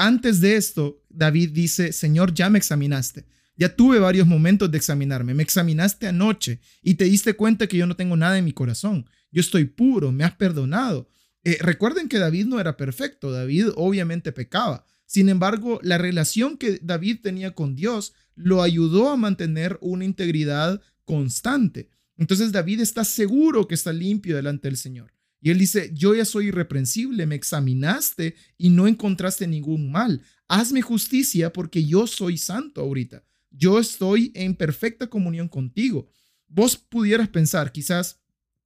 antes de esto, David dice, Señor, ya me examinaste. Ya tuve varios momentos de examinarme. Me examinaste anoche y te diste cuenta que yo no tengo nada en mi corazón. Yo estoy puro, me has perdonado. Eh, recuerden que David no era perfecto. David obviamente pecaba. Sin embargo, la relación que David tenía con Dios lo ayudó a mantener una integridad constante. Entonces David está seguro que está limpio delante del Señor. Y él dice, yo ya soy irreprensible, me examinaste y no encontraste ningún mal. Hazme justicia porque yo soy santo ahorita. Yo estoy en perfecta comunión contigo. Vos pudieras pensar quizás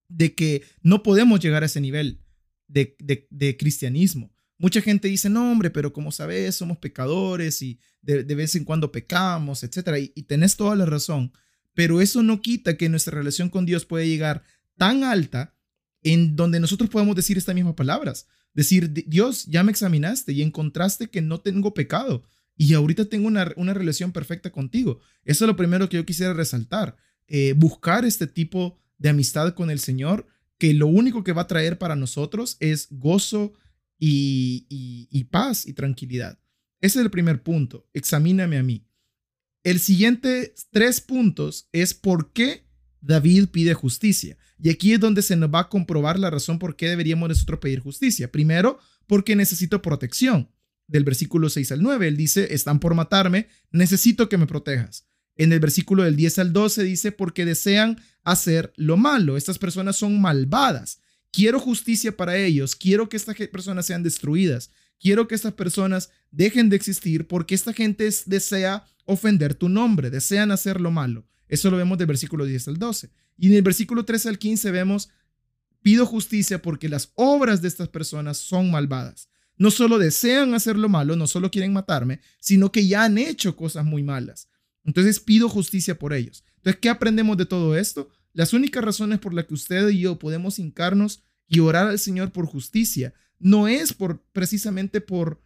de que no podemos llegar a ese nivel de, de cristianismo. Mucha gente dice, no, hombre, pero como sabes, somos pecadores y de, vez en cuando pecamos, etc. Y, y tenés toda la razón, pero eso no quita que nuestra relación con Dios puede llegar tan alta en donde nosotros podemos decir estas mismas palabras. Decir, Dios, ya me examinaste y encontraste que no tengo pecado y ahorita tengo una, una relación perfecta contigo. Eso es lo primero que yo quisiera resaltar. Eh, buscar este tipo de amistad con el Señor, que lo único que va a traer para nosotros es gozo, y, paz y tranquilidad. Ese es el primer punto. Examíname a mí. El siguiente tres puntos es por qué David pide justicia. Y aquí es donde se nos va a comprobar la razón por qué deberíamos nosotros pedir justicia. Primero, porque necesito protección. Del versículo 6 al 9, él dice, están por matarme, necesito que me protejas. En el versículo del 10 al 12 dice, porque desean hacer lo malo. Estas personas son malvadas. Quiero justicia para ellos, quiero que estas personas sean destruidas, quiero que estas personas dejen de existir porque esta gente desea ofender tu nombre, desean hacer lo malo. Eso lo vemos del versículo 10 al 12. Y en el versículo 13 al 15 vemos, pido justicia porque las obras de estas personas son malvadas. No solo desean hacer lo malo, no solo quieren matarme, sino que ya han hecho cosas muy malas. Entonces pido justicia por ellos. Entonces, ¿qué aprendemos de todo esto? Las únicas razones por las que usted y yo podemos hincarnos y orar al Señor por justicia no es por precisamente por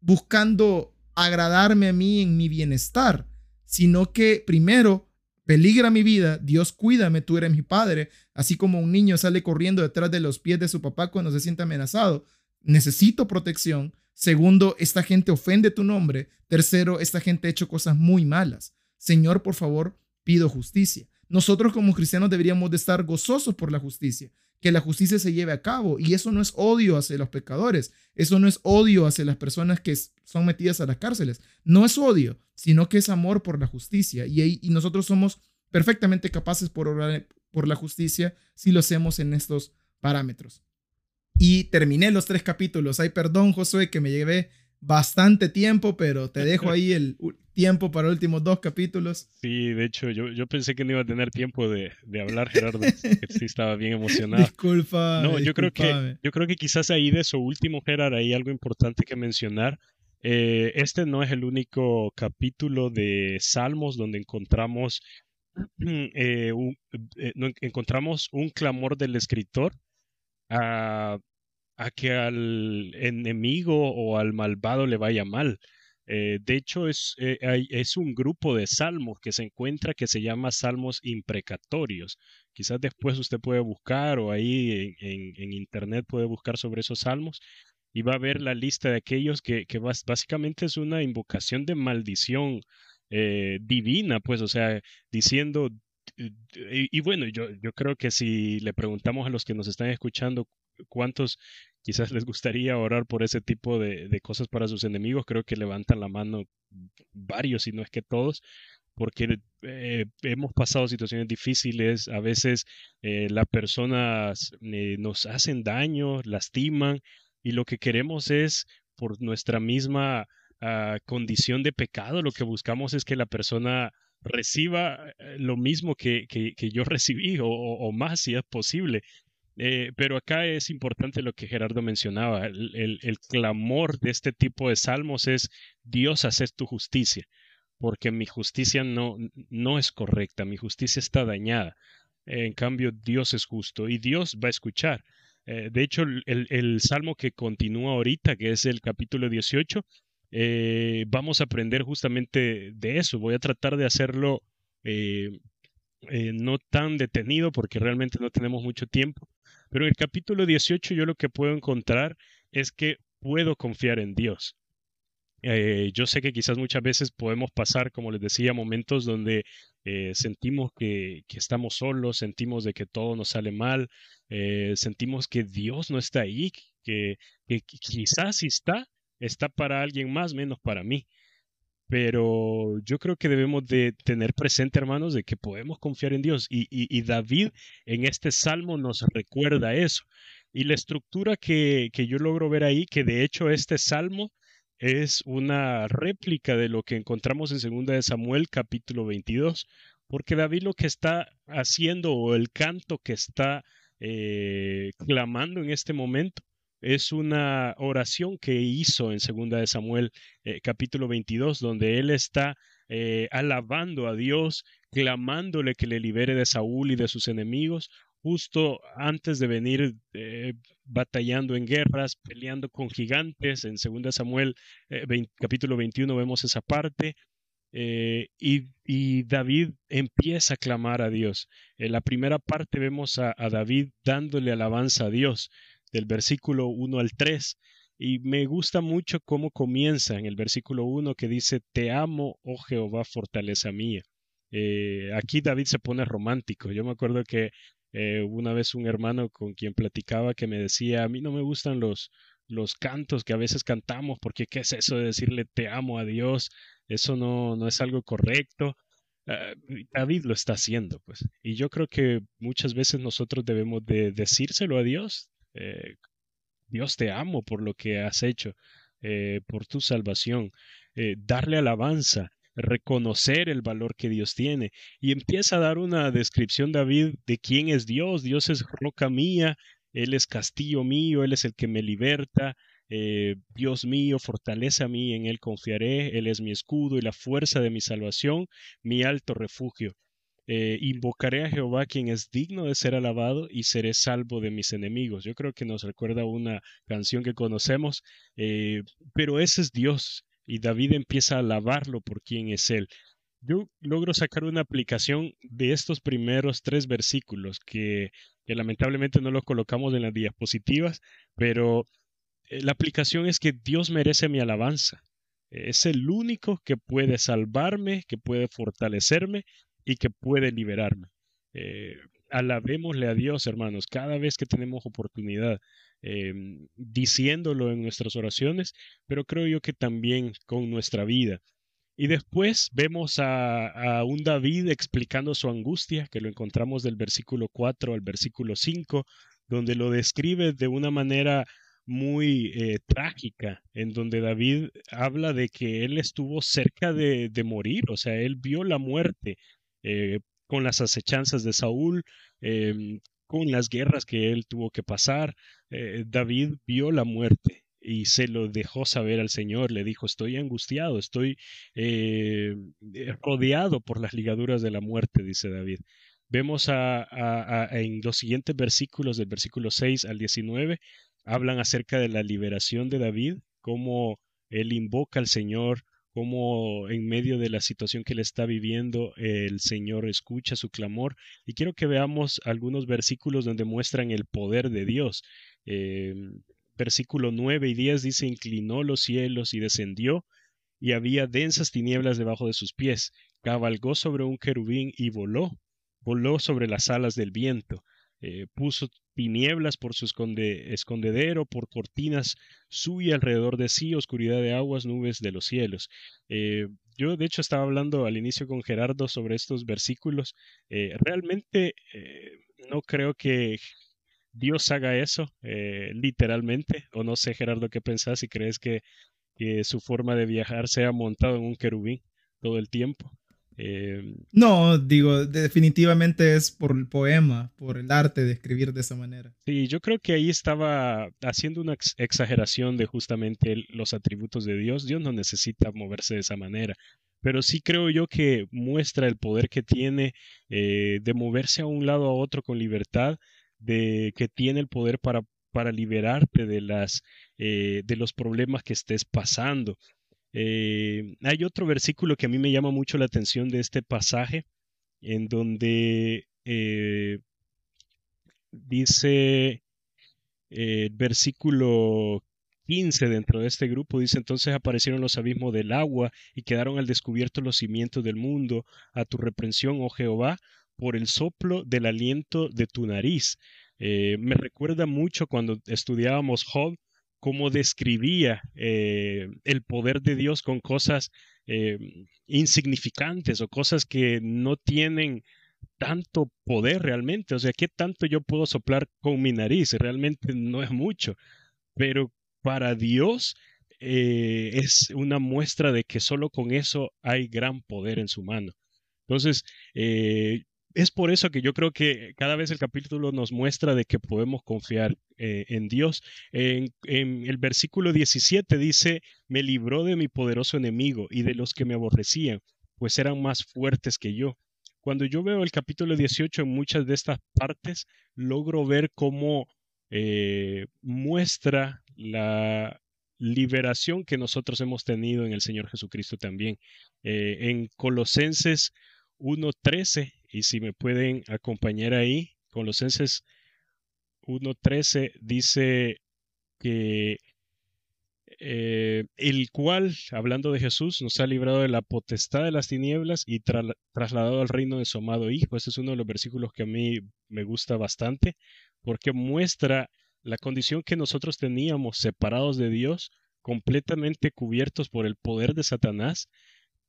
buscando agradarme a mí en mi bienestar, sino que primero peligra mi vida, Dios cuídame, tú eres mi padre, así como un niño sale corriendo detrás de los pies de su papá cuando se siente amenazado, necesito protección. Segundo, esta gente ofende tu nombre. Tercero, esta gente ha hecho cosas muy malas. Señor, por favor, pido justicia. Nosotros como cristianos deberíamos de estar gozosos por la justicia, que la justicia se lleve a cabo. Y eso no es odio hacia los pecadores, eso no es odio hacia las personas que son metidas a las cárceles. No es odio, sino que es amor por la justicia. Y, nosotros somos perfectamente capaces por orar por la justicia si lo hacemos en estos parámetros. Y terminé los tres capítulos. Ay, perdón, Josué, que me llevé bastante tiempo, pero te dejo ahí el tiempo para los últimos dos capítulos. Sí, de hecho, yo, yo pensé que no iba a tener tiempo de, de hablar, Gerardo, que sí estaba bien emocionado. Disculpa. No, yo creo, que, yo creo que quizás ahí de su último, Gerard, hay algo importante que mencionar. Eh, este no es el único capítulo de Salmos donde encontramos, eh, un, eh, encontramos un clamor del escritor a, a que al enemigo o al malvado le vaya mal. Eh, de hecho, es, eh, es un grupo de salmos que se encuentra que se llama salmos imprecatorios. Quizás después usted puede buscar o ahí en, en, internet puede buscar sobre esos salmos y va a ver la lista de aquellos que, que básicamente es una invocación de maldición eh, divina, pues, o sea, diciendo, y, y, bueno, yo, yo creo que si le preguntamos a los que nos están escuchando cuántos quizás les gustaría orar por ese tipo de, de, cosas para sus enemigos, creo que levantan la mano varios, si no es que todos, porque eh, hemos pasado situaciones difíciles, a veces eh, las personas eh, nos hacen daño, lastiman, y lo que queremos es, por nuestra misma uh, condición de pecado, lo que buscamos es que la persona reciba lo mismo que, que, yo recibí o, más si es posible. Eh, pero acá es importante lo que Gerardo mencionaba, el, el, clamor de este tipo de salmos es Dios hacer tu justicia, porque mi justicia no, no es correcta, mi justicia está dañada. en cambio, Dios es justo y Dios va a escuchar. Eh, de hecho, el, el, salmo que continúa ahorita, que es el capítulo 18, eh, vamos a aprender justamente de eso. Voy a tratar de hacerlo no tan detenido porque realmente no tenemos mucho tiempo, pero el capítulo 18 yo lo que puedo encontrar es que puedo confiar en Dios. Eh, yo sé que quizás muchas veces podemos pasar, como les decía, momentos donde eh, sentimos que, que, estamos solos, sentimos de que todo nos sale mal, eh, sentimos que Dios no está ahí, que, que quizás si está, está para alguien más, menos para mí pero yo creo que debemos de tener presente, hermanos, de que podemos confiar en Dios. Y, David en este salmo nos recuerda eso. Y la estructura que, yo logro ver ahí, que de hecho este salmo es una réplica de lo que encontramos en 2 de Samuel capítulo 22, porque David lo que está haciendo o el canto que está eh, clamando en este momento es una oración que hizo en Segunda de Samuel eh, capítulo 22, donde él está eh, alabando a Dios, clamándole que le libere de Saúl y de sus enemigos, justo antes de venir eh, batallando en guerras, peleando con gigantes. En Segunda Samuel 20, capítulo 21 vemos esa parte. Y, David empieza a clamar a Dios. En la primera parte vemos a David dándole alabanza a Dios del versículo 1 al 3. Y me gusta mucho cómo comienza en el versículo 1 que dice, Te amo, oh Jehová, fortaleza mía. Eh, aquí David se pone romántico. Yo me acuerdo que eh, una vez un hermano con quien platicaba que me decía, a mí no me gustan los, los cantos que a veces cantamos, porque ¿qué es eso de decirle te amo a Dios? Eso no, no es algo correcto. Uh, David lo está haciendo, pues. Y yo creo que muchas veces nosotros debemos de decírselo a Dios, eh, Dios te amo por lo que has hecho, eh, por tu salvación, eh, darle alabanza, reconocer el valor que Dios tiene. Y empieza a dar una descripción, David, de quién es Dios. Dios es roca mía, Él es castillo mío, Él es el que me liberta. Dios mío, fortaleza mí, en Él confiaré, Él es mi escudo y la fuerza de mi salvación, mi alto refugio. Eh, invocaré a Jehová quien es digno de ser alabado y seré salvo de mis enemigos. Yo creo que nos recuerda una canción que conocemos, eh, pero ese es Dios y David empieza a alabarlo por quien es Él. Yo logro sacar una aplicación de estos primeros tres versículos que, que lamentablemente no los colocamos en las diapositivas, pero eh, la aplicación es que Dios merece mi alabanza. Es el único que puede salvarme, que puede fortalecerme y que puede liberarme. Eh, alabémosle a Dios, hermanos, cada vez que tenemos oportunidad, em, diciéndolo en nuestras oraciones, pero creo yo que también con nuestra vida. Y después vemos a, un David explicando su angustia, que lo encontramos del versículo 4 al versículo 5, donde lo describe de una manera muy eh, trágica, en donde David habla de que él estuvo cerca de morir, o sea, él vio la muerte eh, con las acechanzas de Saúl, em, con las guerras que él tuvo que pasar. Eh, David vio la muerte y se lo dejó saber al Señor, le dijo, estoy angustiado, estoy rodeado por las ligaduras de la muerte, dice David. Vemos en los siguientes versículos, del versículo 6 al 19, hablan acerca de la liberación de David, cómo él invoca al Señor, cómo en medio de la situación que él está viviendo, el Señor escucha su clamor. Y quiero que veamos algunos versículos donde muestran el poder de Dios. Eh, versículo 9 y 10 dice, inclinó los cielos y descendió, y había densas tinieblas debajo de sus pies. Cabalgó sobre un querubín y voló, voló sobre las alas del viento. Eh, puso tinieblas por su escondedero, por cortinas suya alrededor de sí, oscuridad de aguas, nubes de los cielos. Eh, yo, de hecho, estaba hablando al inicio con Gerardo sobre estos versículos. Eh, realmente no creo que Dios haga eso, literalmente, o no sé, Gerardo, qué pensás, si crees que, que su forma de viajar sea montado en un querubín todo el tiempo. Eh, no, digo, definitivamente es por el poema, por el arte de escribir de esa manera. Sí, yo creo que ahí estaba haciendo una exageración de justamente los atributos de Dios. Dios no necesita moverse de esa manera, pero sí creo yo que muestra el poder que tiene eh, de moverse a un lado a otro con libertad, de que tiene el poder para, para liberarte de, las, eh, de los problemas que estés pasando. Eh, hay otro versículo que a mí me llama mucho la atención de este pasaje, en donde eh, dice el eh, versículo 15 dentro de este grupo, dice entonces aparecieron los abismos del agua y quedaron al descubierto los cimientos del mundo, a tu reprensión, oh Jehová, por el soplo del aliento de tu nariz. me recuerda mucho cuando estudiábamos Job, cómo describía eh, el poder de Dios con cosas eh, insignificantes o cosas que no tienen tanto poder realmente. O sea, ¿qué tanto yo puedo soplar con mi nariz? Realmente no es mucho. Pero para Dios eh, es una muestra de que solo con eso hay gran poder en su mano. Entonces, es por eso que yo creo que cada vez el capítulo nos muestra de que podemos confiar eh, en Dios. En, el versículo 17 dice, me libró de mi poderoso enemigo y de los que me aborrecían, pues eran más fuertes que yo. Cuando yo veo el capítulo 18 en muchas de estas partes, logro ver cómo eh, muestra la liberación que nosotros hemos tenido en el Señor Jesucristo también. Eh, en Colosenses 1.13 y si me pueden acompañar ahí, Colosenses 1.13 dice que eh, el cual, hablando de Jesús, nos ha librado de la potestad de las tinieblas y trasladado al reino de su amado Hijo. Este es uno de los versículos que a mí me gusta bastante porque muestra la condición que nosotros teníamos separados de Dios, completamente cubiertos por el poder de Satanás,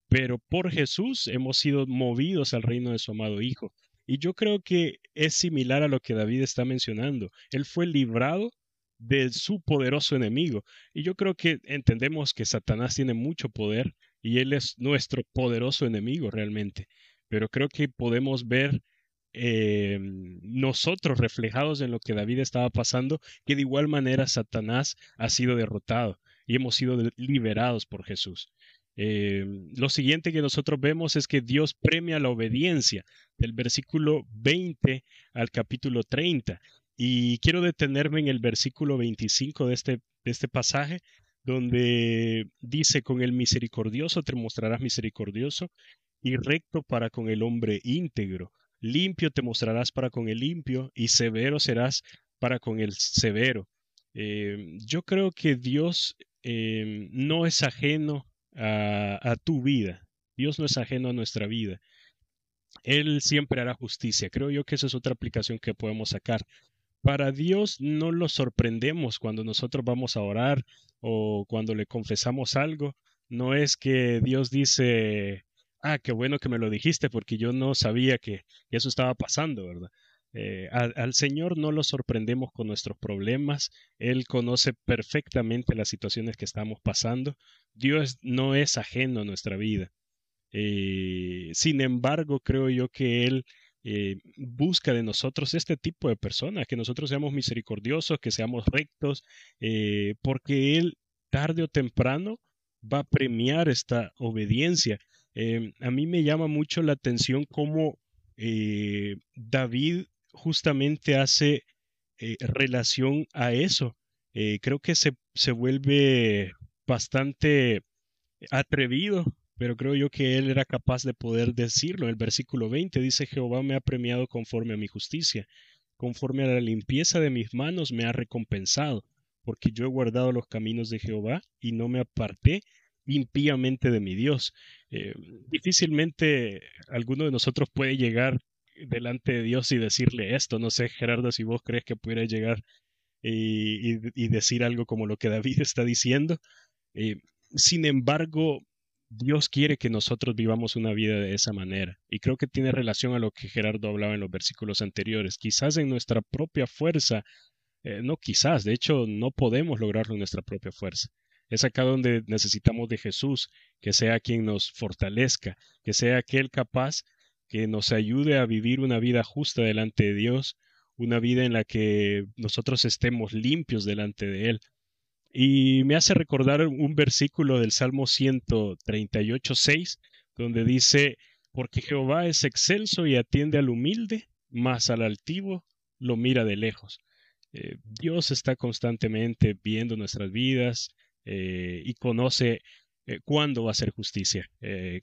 pero por Jesús hemos sido movidos al reino de su amado Hijo. Y yo creo que es similar a lo que David está mencionando. Él fue librado de su poderoso enemigo. Y yo creo que entendemos que Satanás tiene mucho poder y él es nuestro poderoso enemigo realmente. Pero creo que podemos ver eh, nosotros reflejados en lo que David estaba pasando, que de igual manera Satanás ha sido derrotado y hemos sido liberados por Jesús. Eh, lo siguiente que nosotros vemos es que Dios premia la obediencia del versículo 20 al capítulo 30. Y quiero detenerme en el versículo 25 de este, de este pasaje, donde dice, con el misericordioso te mostrarás misericordioso y recto para con el hombre íntegro. Limpio te mostrarás para con el limpio y severo serás para con el severo. Eh, yo creo que Dios eh, no es ajeno a, tu vida. Dios no es ajeno a nuestra vida. Él siempre hará justicia. Creo yo que esa es otra aplicación que podemos sacar. Para Dios no lo sorprendemos cuando nosotros vamos a orar o cuando le confesamos algo. No es que Dios dice, ah, qué bueno que me lo dijiste porque yo no sabía que eso estaba pasando, ¿verdad? Eh, al, Señor no lo sorprendemos con nuestros problemas, Él conoce perfectamente las situaciones que estamos pasando, Dios no es ajeno a nuestra vida. Eh, sin embargo, creo yo que Él eh, busca de nosotros este tipo de personas, que nosotros seamos misericordiosos, que seamos rectos, porque Él tarde o temprano va a premiar esta obediencia. a mí me llama mucho la atención cómo David justamente hace eh, relación a eso. Eh, creo que se, se vuelve bastante atrevido, pero creo yo que él era capaz de poder decirlo. El versículo 20 dice, Jehová me ha premiado conforme a mi justicia, conforme a la limpieza de mis manos me ha recompensado, porque yo he guardado los caminos de Jehová y no me aparté impíamente de mi Dios. Eh, difícilmente alguno de nosotros puede llegar delante de Dios y decirle esto. No sé, Gerardo, si vos crees que pudiera llegar y, decir algo como lo que David está diciendo. Eh, sin embargo, Dios quiere que nosotros vivamos una vida de esa manera. Y creo que tiene relación a lo que Gerardo hablaba en los versículos anteriores. Quizás en nuestra propia fuerza, eh, no quizás, de hecho no podemos lograrlo en nuestra propia fuerza. Es acá donde necesitamos de Jesús, que sea quien nos fortalezca, que sea aquel capaz que nos ayude a vivir una vida justa delante de Dios, una vida en la que nosotros estemos limpios delante de Él. Y me hace recordar un versículo del Salmo 138, 6, donde dice, porque Jehová es excelso y atiende al humilde, mas al altivo lo mira de lejos. Eh, Dios está constantemente viendo nuestras vidas eh, y conoce eh, cuándo va a hacer justicia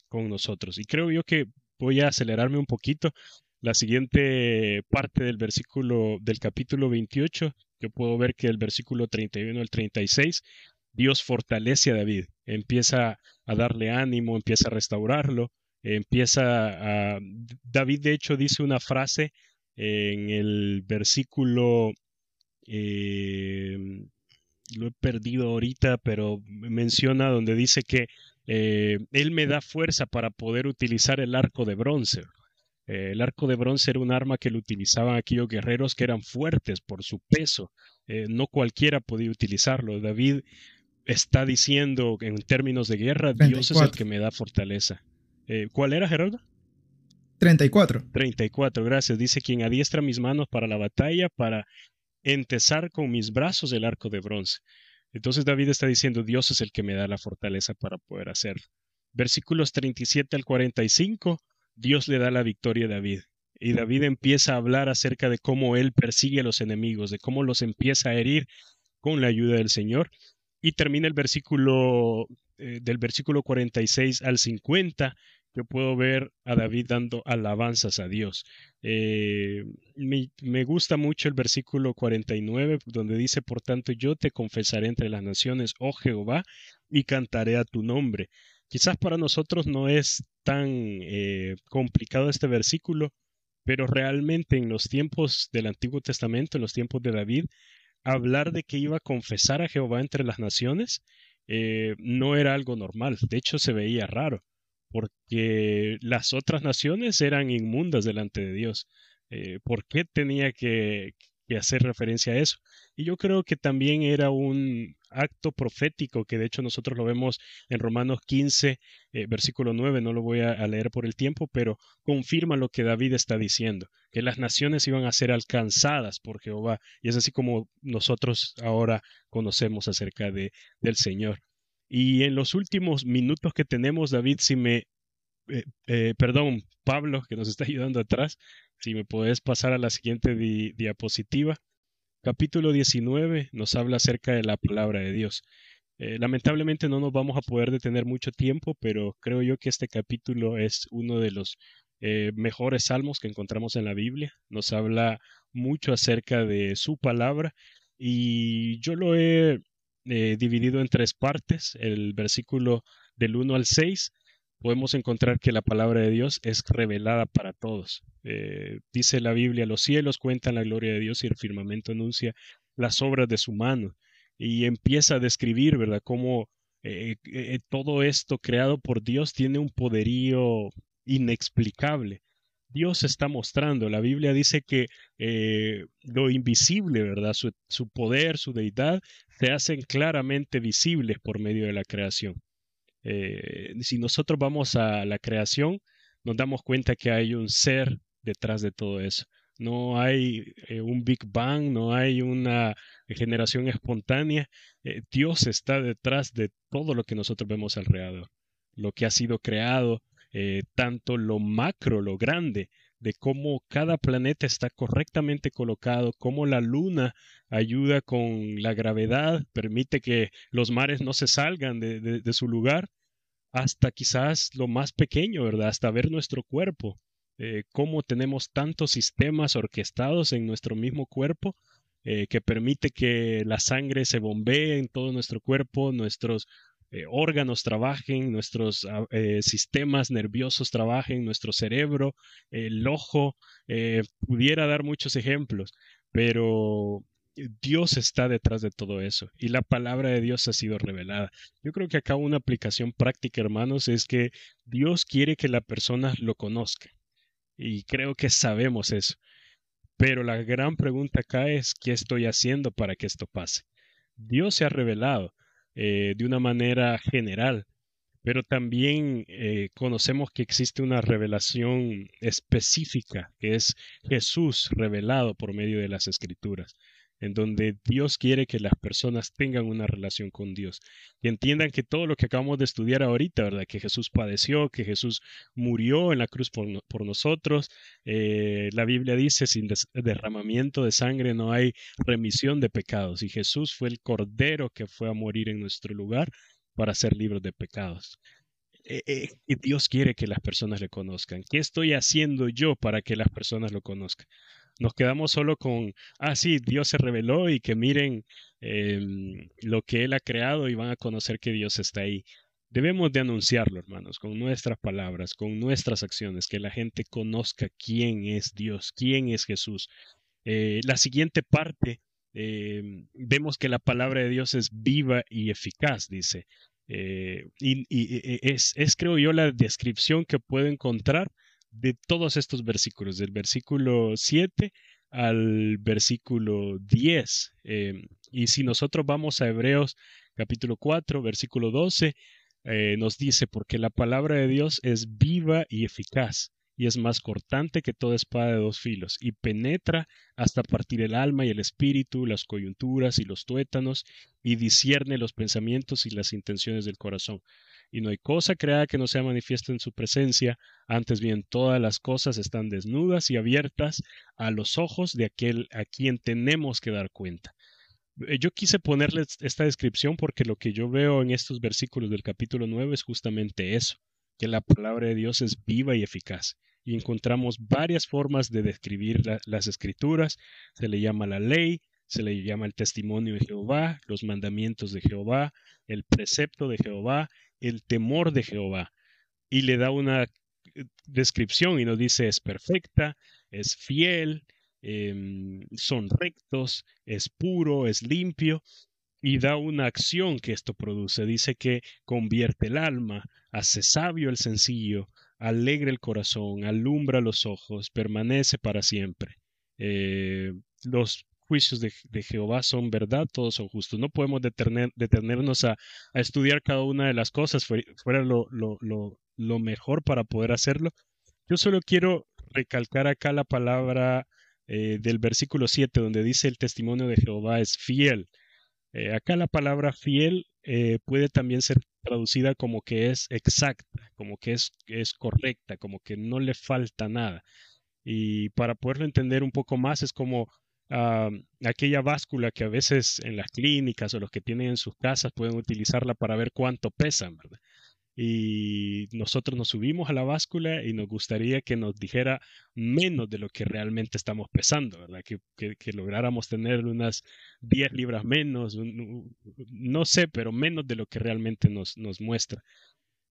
con nosotros. Y creo yo que voy a acelerarme un poquito. La siguiente parte del versículo del capítulo 28, yo puedo ver que el versículo 31 al 36, Dios fortalece a David, empieza a darle ánimo, empieza a restaurarlo, empieza a... David de hecho dice una frase en el versículo... Eh, lo he perdido ahorita, pero menciona donde dice que eh, él me da fuerza para poder utilizar el arco de bronce. Eh, el arco de bronce era un arma que lo utilizaban aquellos guerreros que eran fuertes por su peso. Eh, no cualquiera podía utilizarlo. David está diciendo en términos de guerra, Dios es el que me da fortaleza. ¿Cuál era, Gerardo? 34. 34, gracias. Dice quien adiestra mis manos para la batalla, para entesar con mis brazos el arco de bronce. Entonces David está diciendo, Dios es el que me da la fortaleza para poder hacerlo. Versículos 37 al 45, Dios le da la victoria a David. Y David empieza a hablar acerca de cómo él persigue a los enemigos, de cómo los empieza a herir con la ayuda del Señor. Y termina el versículo eh, del versículo 46 al 50 yo puedo ver a David dando alabanzas a Dios. Eh, me, gusta mucho el versículo 49, donde dice, por tanto, yo te confesaré entre las naciones, oh Jehová, y cantaré a tu nombre. Quizás para nosotros no es tan eh, complicado este versículo, pero realmente en los tiempos del Antiguo Testamento, en los tiempos de David, hablar de que iba a confesar a Jehová entre las naciones eh, no era algo normal, de hecho se veía raro porque las otras naciones eran inmundas delante de Dios. Eh, ¿Por qué tenía que, hacer referencia a eso? Y yo creo que también era un acto profético, que de hecho nosotros lo vemos en Romanos 15, eh, versículo 9, no lo voy a, leer por el tiempo, pero confirma lo que David está diciendo, que las naciones iban a ser alcanzadas por Jehová, y es así como nosotros ahora conocemos acerca de, del Señor. Y en los últimos minutos que tenemos, David, si me, eh, eh, perdón, Pablo, que nos está ayudando atrás, si me puedes pasar a la siguiente diapositiva. Capítulo 19 nos habla acerca de la palabra de Dios. Eh, lamentablemente no nos vamos a poder detener mucho tiempo, pero creo yo que este capítulo es uno de los eh, mejores salmos que encontramos en la Biblia. Nos habla mucho acerca de su palabra y yo lo he eh, dividido en tres partes. El versículo del 1 al 6 podemos encontrar que la palabra de Dios es revelada para todos. dice la Biblia, los cielos cuentan la gloria de Dios y el firmamento anuncia las obras de su mano y empieza a describir, ¿verdad?, cómo eh, eh, todo esto creado por Dios tiene un poderío inexplicable. Dios está mostrando, la Biblia dice que eh, lo invisible, ¿verdad? Su, poder, su deidad, se hacen claramente visibles por medio de la creación. si nosotros vamos a la creación, nos damos cuenta que hay un ser detrás de todo eso no hay eh, un Big Bang, no hay una generación espontánea. Eh, Dios está detrás de todo lo que nosotros vemos alrededor, lo que ha sido creado, eh, tanto lo macro, lo grande, de cómo cada planeta está correctamente colocado, cómo la luna ayuda con la gravedad, permite que los mares no se salgan de su lugar, hasta quizás lo más pequeño, ¿verdad? Hasta ver nuestro cuerpo eh, cómo tenemos tantos sistemas orquestados en nuestro mismo cuerpo eh, que permite que la sangre se bombee en todo nuestro cuerpo, nuestros eh, órganos trabajen, nuestros ah, sistemas nerviosos trabajen, nuestro cerebro, el ojo, pudiera dar muchos ejemplos, pero Dios está detrás de todo eso y la palabra de Dios ha sido revelada. Yo creo que acá una aplicación práctica, hermanos, es que Dios quiere que la persona lo conozca. Y creo que sabemos eso. Pero la gran pregunta acá es, ¿qué estoy haciendo para que esto pase? Dios se ha revelado eh, de una manera general, pero también eh, conocemos que existe una revelación específica, que es Jesús revelado por medio de las escrituras en donde Dios quiere que las personas tengan una relación con Dios y entiendan que todo lo que acabamos de estudiar ahorita, ¿verdad? Que Jesús padeció, que Jesús murió en la cruz por, nosotros. Eh, la Biblia dice, sin derramamiento de sangre no hay remisión de pecados y Jesús fue el cordero que fue a morir en nuestro lugar para ser libres de pecados. Eh, y Dios quiere que las personas le conozcan. ¿Qué estoy haciendo yo para que las personas lo conozcan? Nos quedamos solo con, ah, sí, Dios se reveló y que miren em, lo que Él ha creado y van a conocer que Dios está ahí. Debemos de anunciarlo, hermanos, con nuestras palabras, con nuestras acciones, que la gente conozca quién es Dios, quién es Jesús. Eh, la siguiente parte, em, vemos que la palabra de Dios es viva y eficaz, dice. Eh, y, es, es, creo yo, la descripción que puedo encontrar de todos estos versículos, del versículo 7 al versículo 10. Em, y si nosotros vamos a Hebreos capítulo 4, versículo 12, eh, nos dice, porque la palabra de Dios es viva y eficaz, y es más cortante que toda espada de dos filos, y penetra hasta partir el alma y el espíritu, las coyunturas y los tuétanos, y discierne los pensamientos y las intenciones del corazón y no hay cosa creada que no sea manifiesta en su presencia, antes bien todas las cosas están desnudas y abiertas a los ojos de aquel a quien tenemos que dar cuenta. Eh, yo quise ponerles esta descripción porque lo que yo veo en estos versículos del capítulo 9 es justamente eso, que la palabra de Dios es viva y eficaz. Y encontramos varias formas de describir las escrituras, se le llama la ley, se le llama el testimonio de Jehová, los mandamientos de Jehová, el precepto de Jehová el temor de Jehová y le da una eh, descripción y nos dice es perfecta, es fiel, em, son rectos, es puro, es limpio y da una acción que esto produce. Dice que convierte el alma, hace sabio el sencillo, alegra el corazón, alumbra los ojos, permanece para siempre. Eh, los juicios de, Jehová son verdad, todos son justos. No podemos detenernos a, estudiar cada una de las cosas, fuera lo, lo, mejor para poder hacerlo. Yo solo quiero recalcar acá la palabra eh, del versículo 7, donde dice el testimonio de Jehová es fiel. Eh, acá la palabra fiel eh, puede también ser traducida como que es exacta, como que es, es correcta, como que no le falta nada. Y para poderlo entender un poco más es como aquella báscula que a veces en las clínicas o los que tienen en sus casas pueden utilizarla para ver cuánto pesan, ¿verdad? y nosotros nos subimos a la báscula y nos gustaría que nos dijera menos de lo que realmente estamos pesando, ¿verdad? Que, que, lográramos tener unas 10 libras menos, no sé, pero menos de lo que realmente nos, nos muestra.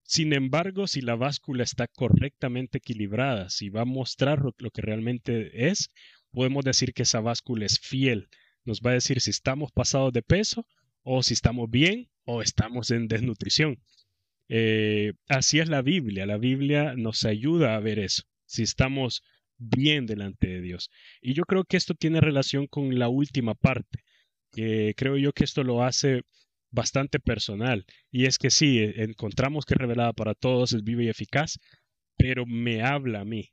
Sin embargo, si la báscula está correctamente equilibrada, si va a mostrar lo que realmente es, podemos decir que esa báscula es fiel. Nos va a decir si estamos pasados de peso o si estamos bien o estamos en desnutrición. Eh, así es la Biblia. La Biblia nos ayuda a ver eso, si estamos bien delante de Dios. Y yo creo que esto tiene relación con la última parte, que creo yo que esto lo hace bastante personal. Y es que sí, encontramos que revelada para todos, es viva y eficaz, pero me habla a mí.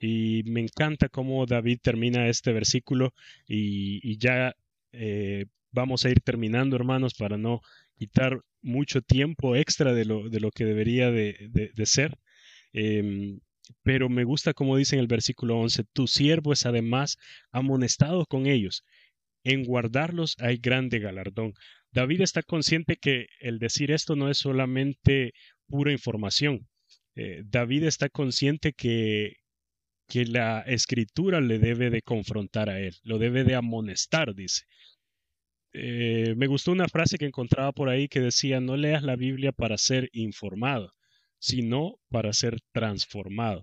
Y me encanta cómo David termina este versículo y, ya eh, vamos a ir terminando, hermanos, para no quitar mucho tiempo extra de lo, de lo que debería de, ser. Em, pero me gusta como dice en el versículo 11, tu siervo es además amonestado con ellos. En guardarlos hay grande galardón. David está consciente que el decir esto no es solamente pura información. Eh, David está consciente que, que la escritura le debe de confrontar a él, lo debe de amonestar, dice. Eh, me gustó una frase que encontraba por ahí que decía, no leas la Biblia para ser informado, sino para ser transformado.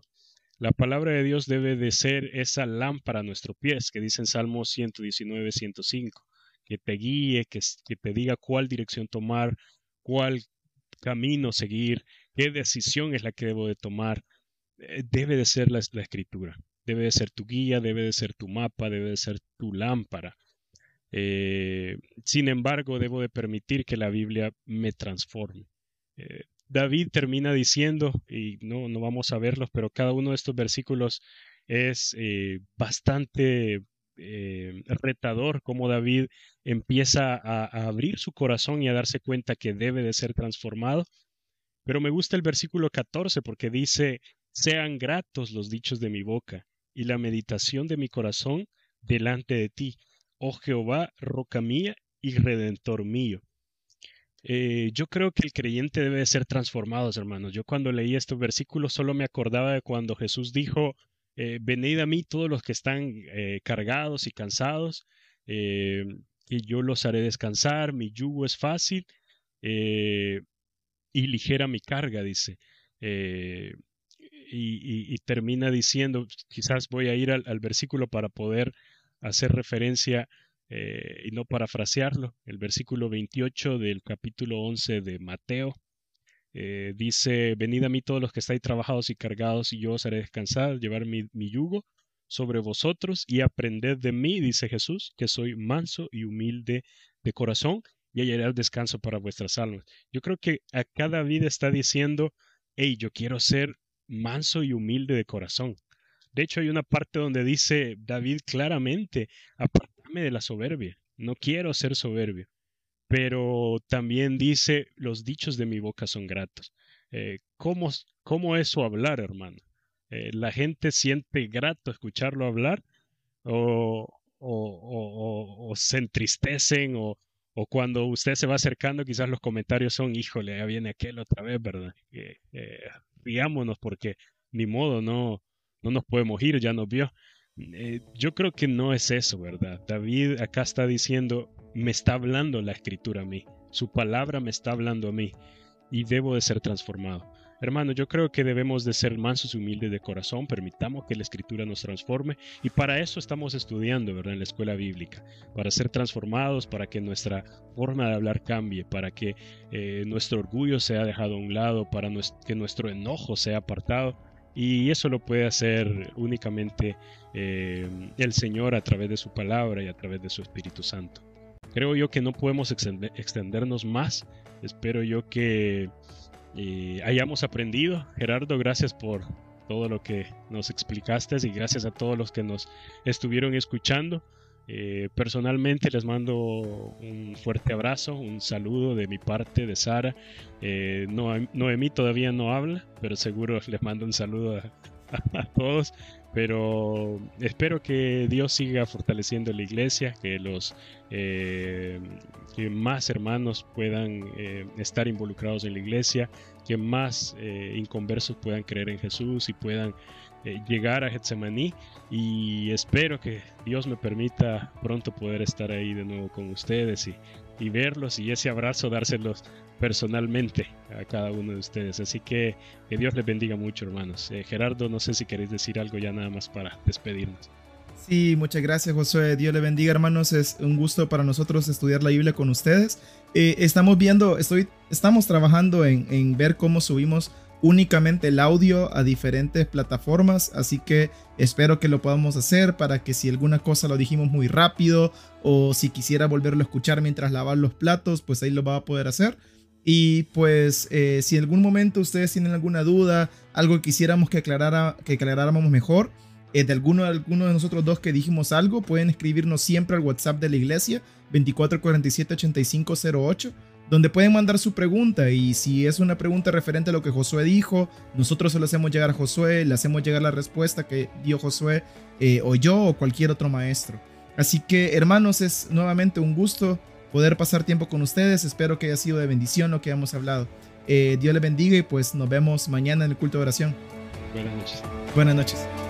La palabra de Dios debe de ser esa lámpara a nuestros pies, que dice en Salmo 119, 105, que te guíe, que, que te diga cuál dirección tomar, cuál camino seguir, qué decisión es la que debo de tomar. Eh, debe de ser la, escritura, debe de ser tu guía, debe de ser tu mapa, debe de ser tu lámpara eh, sin embargo, debo de permitir que la Biblia me transforme. Eh, David termina diciendo, y no, no vamos a verlos, pero cada uno de estos versículos es bastante retador, como David empieza a, a abrir su corazón y a darse cuenta que debe de ser transformado. Pero me gusta el versículo 14 porque dice, sean gratos los dichos de mi boca y la meditación de mi corazón delante de ti oh Jehová, roca mía y redentor mío. Eh, yo creo que el creyente debe de ser transformado, hermanos. Yo cuando leí estos versículos solo me acordaba de cuando Jesús dijo, eh, venid a mí todos los que están eh, cargados y cansados, y yo los haré descansar, mi yugo es fácil y ligera mi carga, dice. Y, termina diciendo, quizás voy a ir al versículo para poder hacer referencia eh, y no parafrasearlo. El versículo 28 del capítulo 11 de Mateo eh, dice, venid a mí todos los que estáis trabajados y cargados y yo os haré descansar, llevar mi, yugo sobre vosotros y aprended de mí, dice Jesús, que soy manso y humilde de corazón y hallaré descanso para vuestras almas. Yo creo que a cada vida está diciendo, hey, yo quiero ser manso y humilde de corazón. De hecho, hay una parte donde dice David claramente, apartame de la soberbia, no quiero ser soberbio. Pero también dice, los dichos de mi boca son gratos. Eh, ¿cómo, ¿cómo, es su hablar, hermano? Eh, ¿La gente siente grato escucharlo hablar? ¿O, o, o, se entristecen? O, o cuando usted se va acercando, quizás los comentarios son, híjole, ya viene aquel otra vez, ¿verdad? Eh, riámonos porque ni modo, no, no nos podemos ir, ya nos vio. Eh, yo creo que no es eso, ¿verdad? David acá está diciendo, me está hablando la escritura a mí, su palabra me está hablando a mí y debo de ser transformado. Hermano, yo creo que debemos de ser mansos y humildes de corazón, permitamos que la escritura nos transforme y para eso estamos estudiando, ¿verdad? En la escuela bíblica, para ser transformados, para que nuestra forma de hablar cambie, para que eh, nuestro orgullo sea dejado a un lado, para que nuestro enojo sea apartado y eso lo puede hacer únicamente eh, el Señor a través de su palabra y a través de su Espíritu Santo. Creo yo que no podemos extendernos más. Espero yo que eh, hayamos aprendido. Gerardo, gracias por todo lo que nos explicaste y gracias a todos los que nos estuvieron escuchando. Eh, personalmente les mando un fuerte abrazo, un saludo de mi parte, de Sara. Eh, Noemí todavía no habla, pero seguro les mando un saludo a, todos. Pero espero que Dios siga fortaleciendo la iglesia, que los eh, más hermanos puedan estar involucrados en la iglesia, que más inconversos puedan creer en Jesús y puedan eh, llegar a Getsemaní. Y espero que Dios me permita pronto poder estar ahí de nuevo con ustedes y, y verlos y ese abrazo dárselos personalmente a cada uno de ustedes. Así que que Dios les bendiga mucho, hermanos. Eh, Gerardo, no sé si queréis decir algo ya nada más para despedirnos. Sí, muchas gracias, Josué. Dios le bendiga, hermanos. Es un gusto para nosotros estudiar la Biblia con ustedes. Eh, estamos viendo, estoy, estamos trabajando en, en ver cómo subimos únicamente el audio a diferentes plataformas, así que espero que lo podamos hacer para que si alguna cosa lo dijimos muy rápido o si quisiera volverlo a escuchar mientras lavar los platos, pues ahí lo va a poder hacer. Y pues eh, si en algún momento ustedes tienen alguna duda, algo que quisiéramos que, aclarara, que aclaráramos mejor, eh, de alguno, alguno de nosotros dos que dijimos algo, pueden escribirnos siempre al WhatsApp de la iglesia 2447 8508 donde pueden mandar su pregunta y si es una pregunta referente a lo que Josué dijo, nosotros se lo hacemos llegar a Josué, le hacemos llegar la respuesta que dio Josué eh, o yo o cualquier otro maestro. Así que hermanos, es nuevamente un gusto poder pasar tiempo con ustedes, espero que haya sido de bendición lo que hemos hablado. Eh, Dios les bendiga y pues nos vemos mañana en el culto de oración. Buenas noches. Buenas noches.